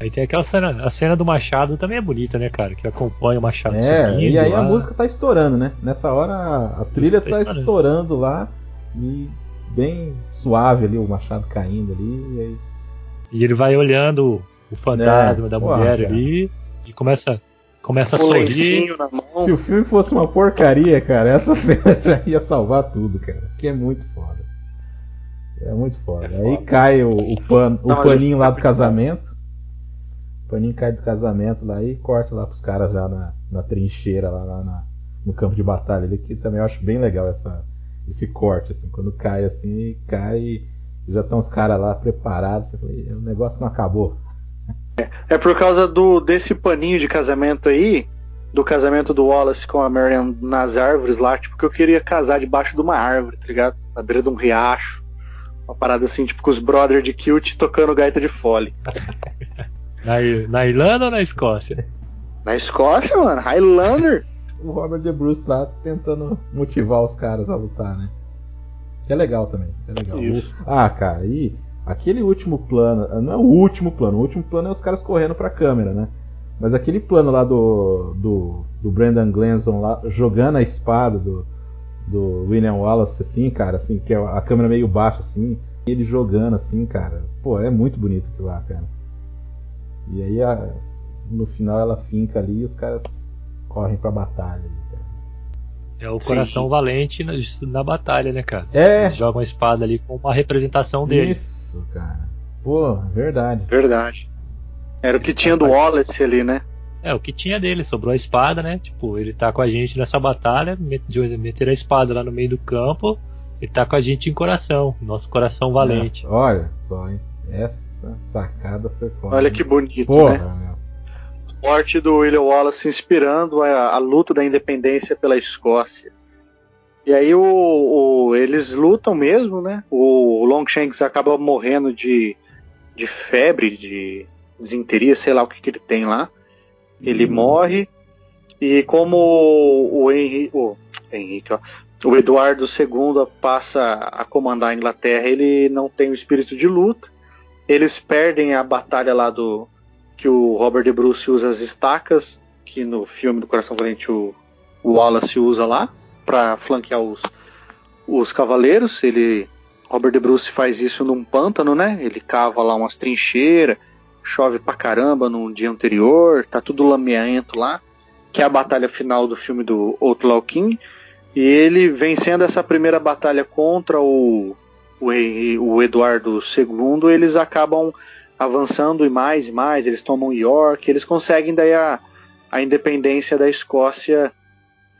Aí tem aquela cena, a cena do Machado também é bonita, né, cara? Que acompanha o Machado é, subindo. E aí lá. a música tá estourando, né? Nessa hora a, a trilha tá, tá estourando. estourando. lá e bem suave ali, o Machado caindo ali. E, aí... e ele vai olhando o fantasma é, da mulher ali e começa começa a sorrir. Se o filme fosse uma porcaria, cara, essa cena já ia salvar tudo, cara. Que é muito foda. É muito foda. É Aí foda. cai o, o, pano, o paninho lá do casamento. O paninho cai do casamento lá e corta lá pros caras já na, na trincheira, lá, lá na, no campo de batalha ali, que também eu acho bem legal essa, esse corte, assim, quando cai assim, cai já estão os caras lá preparados, você fala, o negócio não acabou. É por causa do desse paninho de casamento aí, do casamento do Wallace com a Marion nas árvores lá, tipo, que eu queria casar debaixo de uma árvore, tá ligado? Na beira de um riacho. Uma parada assim, tipo, com os brothers de Kilt tocando gaita de fole. na, na Irlanda ou na Escócia? Na Escócia, mano, Highlander. o Robert De Bruce lá tentando motivar os caras a lutar, né? Que é legal também. É legal. Isso. Ah, cara, e Aquele último plano, não é o último plano, o último plano é os caras correndo pra câmera, né? Mas aquele plano lá do, do, do Brandon Glanson lá jogando a espada do, do William Wallace, assim, cara, assim, que é a câmera meio baixa, assim, e ele jogando, assim, cara, pô, é muito bonito aquilo lá, cara. E aí a, no final ela finca ali e os caras correm pra batalha. Cara. É o coração Sim. valente na, na, batalha, né, cara? É. Eles jogam a espada ali com uma representação dele. Isso isso, cara. Pô, verdade. Verdade. Era o que tinha do Wallace ali, né? É, o que tinha dele, sobrou a espada, né? Tipo, ele tá com a gente nessa batalha, de meter a espada lá no meio do campo, ele tá com a gente em coração, nosso coração valente. Nossa, olha só, hein? Essa sacada foi foda. Olha que bonito, Porra, né? Meu. Morte do William Wallace inspirando a, a luta da independência pela Escócia. E aí o, o, eles lutam mesmo, né? O Longshanks acaba morrendo de, de febre, de desinteria, sei lá o que, que ele tem lá. Ele uhum. morre. E como o, Henrique, o, Henrique ó, o Eduardo II passa a comandar a Inglaterra, ele não tem o espírito de luta. Eles perdem a batalha lá do que o Robert de Bruce usa as estacas, que no filme do Coração Valente o, o Wallace usa lá para flanquear os, os cavaleiros. Ele, Robert de Bruce faz isso num pântano, né? Ele cava lá umas trincheiras, chove pra caramba no dia anterior, tá tudo lameento lá, que é a batalha final do filme do Outlaw King. E ele vencendo essa primeira batalha contra o, o, o Eduardo II, eles acabam avançando e mais e mais, eles tomam York, eles conseguem daí a, a independência da Escócia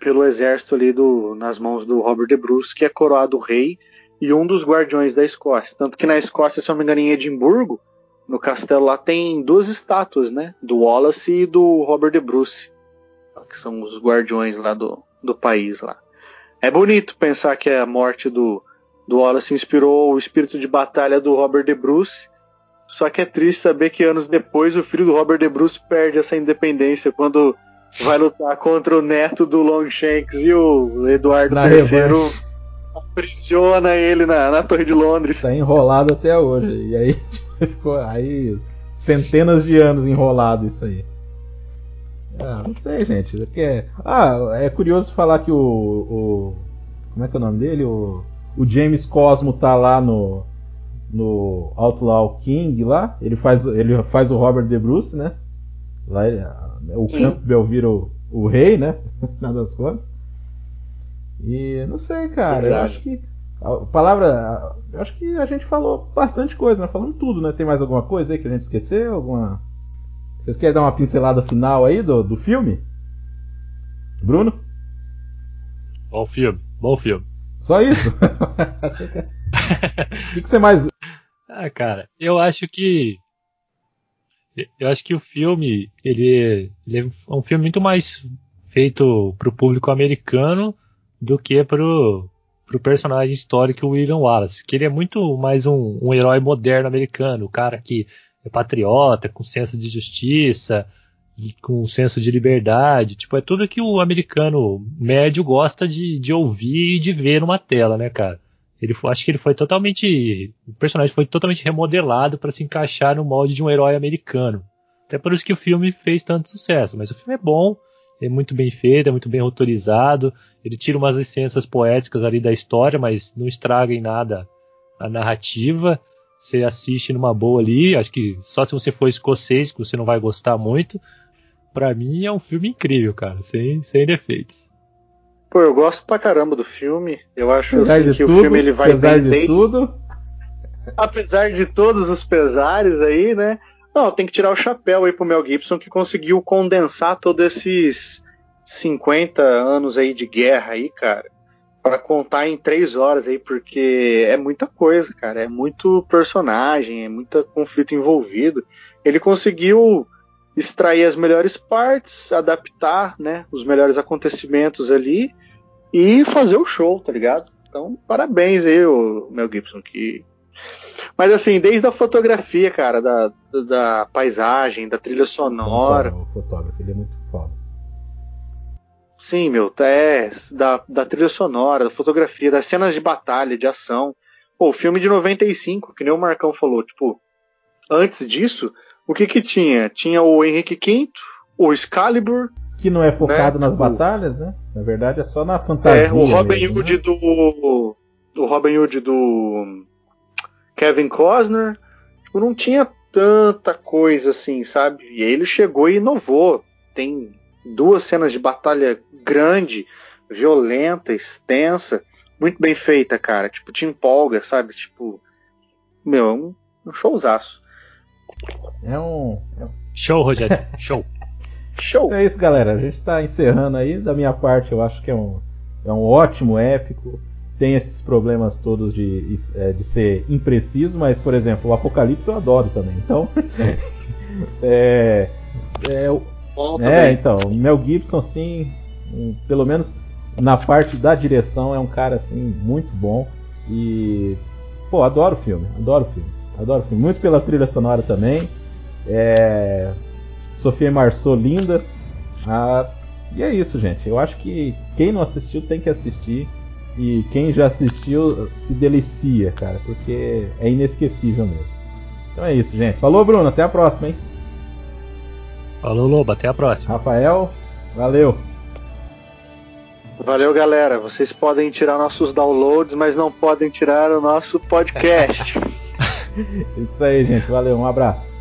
pelo exército ali do, nas mãos do Robert de Bruce, que é coroado rei e um dos guardiões da Escócia. Tanto que na Escócia, se eu não me engano, em Edimburgo, no castelo lá tem duas estátuas, né? Do Wallace e do Robert de Bruce, que são os guardiões lá do, do país lá. É bonito pensar que a morte do, do Wallace inspirou o espírito de batalha do Robert de Bruce. Só que é triste saber que anos depois o filho do Robert de Bruce perde essa independência quando vai lutar contra o neto do Longshanks e o Eduardo na III aprisiona ele na, na Torre de Londres. Tá enrolado até hoje. E aí ficou aí centenas de anos enrolado isso aí. Ah, não sei, gente. Porque, é, ah, é curioso falar que o, o. Como é que é o nome dele? O, o James Cosmo tá lá no. No Outlaw King lá. Ele faz, ele faz o Robert De Bruce, né? Lá ele, o Campbell vira o, o rei, né? Nada das contas. E não sei, cara. Verdade. Eu acho que. A palavra. Eu acho que a gente falou bastante coisa, né? Falando tudo, né? Tem mais alguma coisa aí que a gente esqueceu? Alguma. Vocês querem dar uma pincelada final aí do, do filme? Bruno? Bom filme, bom filme. Só isso? O que, que você mais. Ah, cara, eu acho que. Eu acho que o filme, ele, ele é um filme muito mais feito pro público americano do que pro, pro personagem histórico William Wallace, que ele é muito mais um, um herói moderno americano, o cara que é patriota, com senso de justiça, com senso de liberdade. Tipo, é tudo que o americano médio gosta de, de ouvir e de ver numa tela, né, cara? Ele acho que ele foi totalmente. O personagem foi totalmente remodelado para se encaixar no molde de um herói americano. Até por isso que o filme fez tanto sucesso. Mas o filme é bom, é muito bem feito, é muito bem autorizado. Ele tira umas licenças poéticas ali da história, mas não estraga em nada a narrativa. Você assiste numa boa ali. Acho que só se você for escocês que você não vai gostar muito. Para mim é um filme incrível, cara, sem, sem defeitos. Pô, eu gosto pra caramba do filme. Eu acho assim, que tudo, o filme ele vai apesar bem de tudo. Apesar de todos os pesares aí, né? Não, tem que tirar o chapéu aí pro Mel Gibson que conseguiu condensar todos esses 50 anos aí de guerra aí, cara para contar em três horas aí, porque é muita coisa, cara. É muito personagem, é muito conflito envolvido. Ele conseguiu extrair as melhores partes, adaptar, né, os melhores acontecimentos ali e fazer o show, tá ligado? Então, parabéns aí, o Mel Gibson, que mas assim, desde a fotografia, cara, da, da, paisagem, da trilha sonora. O fotógrafo, ele é muito foda. Sim, meu, é da, da trilha sonora, da fotografia, das cenas de batalha, de ação. Pô, o filme de 95, que nem o Marcão falou, tipo, antes disso, o que que tinha? Tinha o Henrique V, o Excalibur. Que não é focado né? nas batalhas, né? Na verdade é só na fantasia. É, o Robin mesmo, Hood né? do. O Robin Hood do. Kevin Costner. Tipo, não tinha tanta coisa assim, sabe? E ele chegou e inovou. Tem duas cenas de batalha grande, violenta, extensa, muito bem feita, cara. Tipo, te empolga, sabe? Tipo, meu, é um, um showzaço. É um, é um... Show, Rogério. Show. Show. É isso, galera. A gente tá encerrando aí. Da minha parte, eu acho que é um, é um ótimo épico. Tem esses problemas todos de, é, de ser impreciso, mas, por exemplo, o Apocalipse eu adoro também. Então, é, é, bom É, então, o Mel Gibson, assim, um, pelo menos na parte da direção, é um cara, assim, muito bom. E, pô, adoro o filme, adoro o filme, adoro o filme. Muito pela trilha sonora também. É, Sofia Marceau, linda. Ah, e é isso, gente. Eu acho que quem não assistiu tem que assistir. E quem já assistiu se delicia, cara, porque é inesquecível mesmo. Então é isso, gente. Falou, Bruno. Até a próxima, hein? Falou, Lobo. Até a próxima. Rafael, valeu. Valeu, galera. Vocês podem tirar nossos downloads, mas não podem tirar o nosso podcast. Isso aí, gente. Valeu. Um abraço.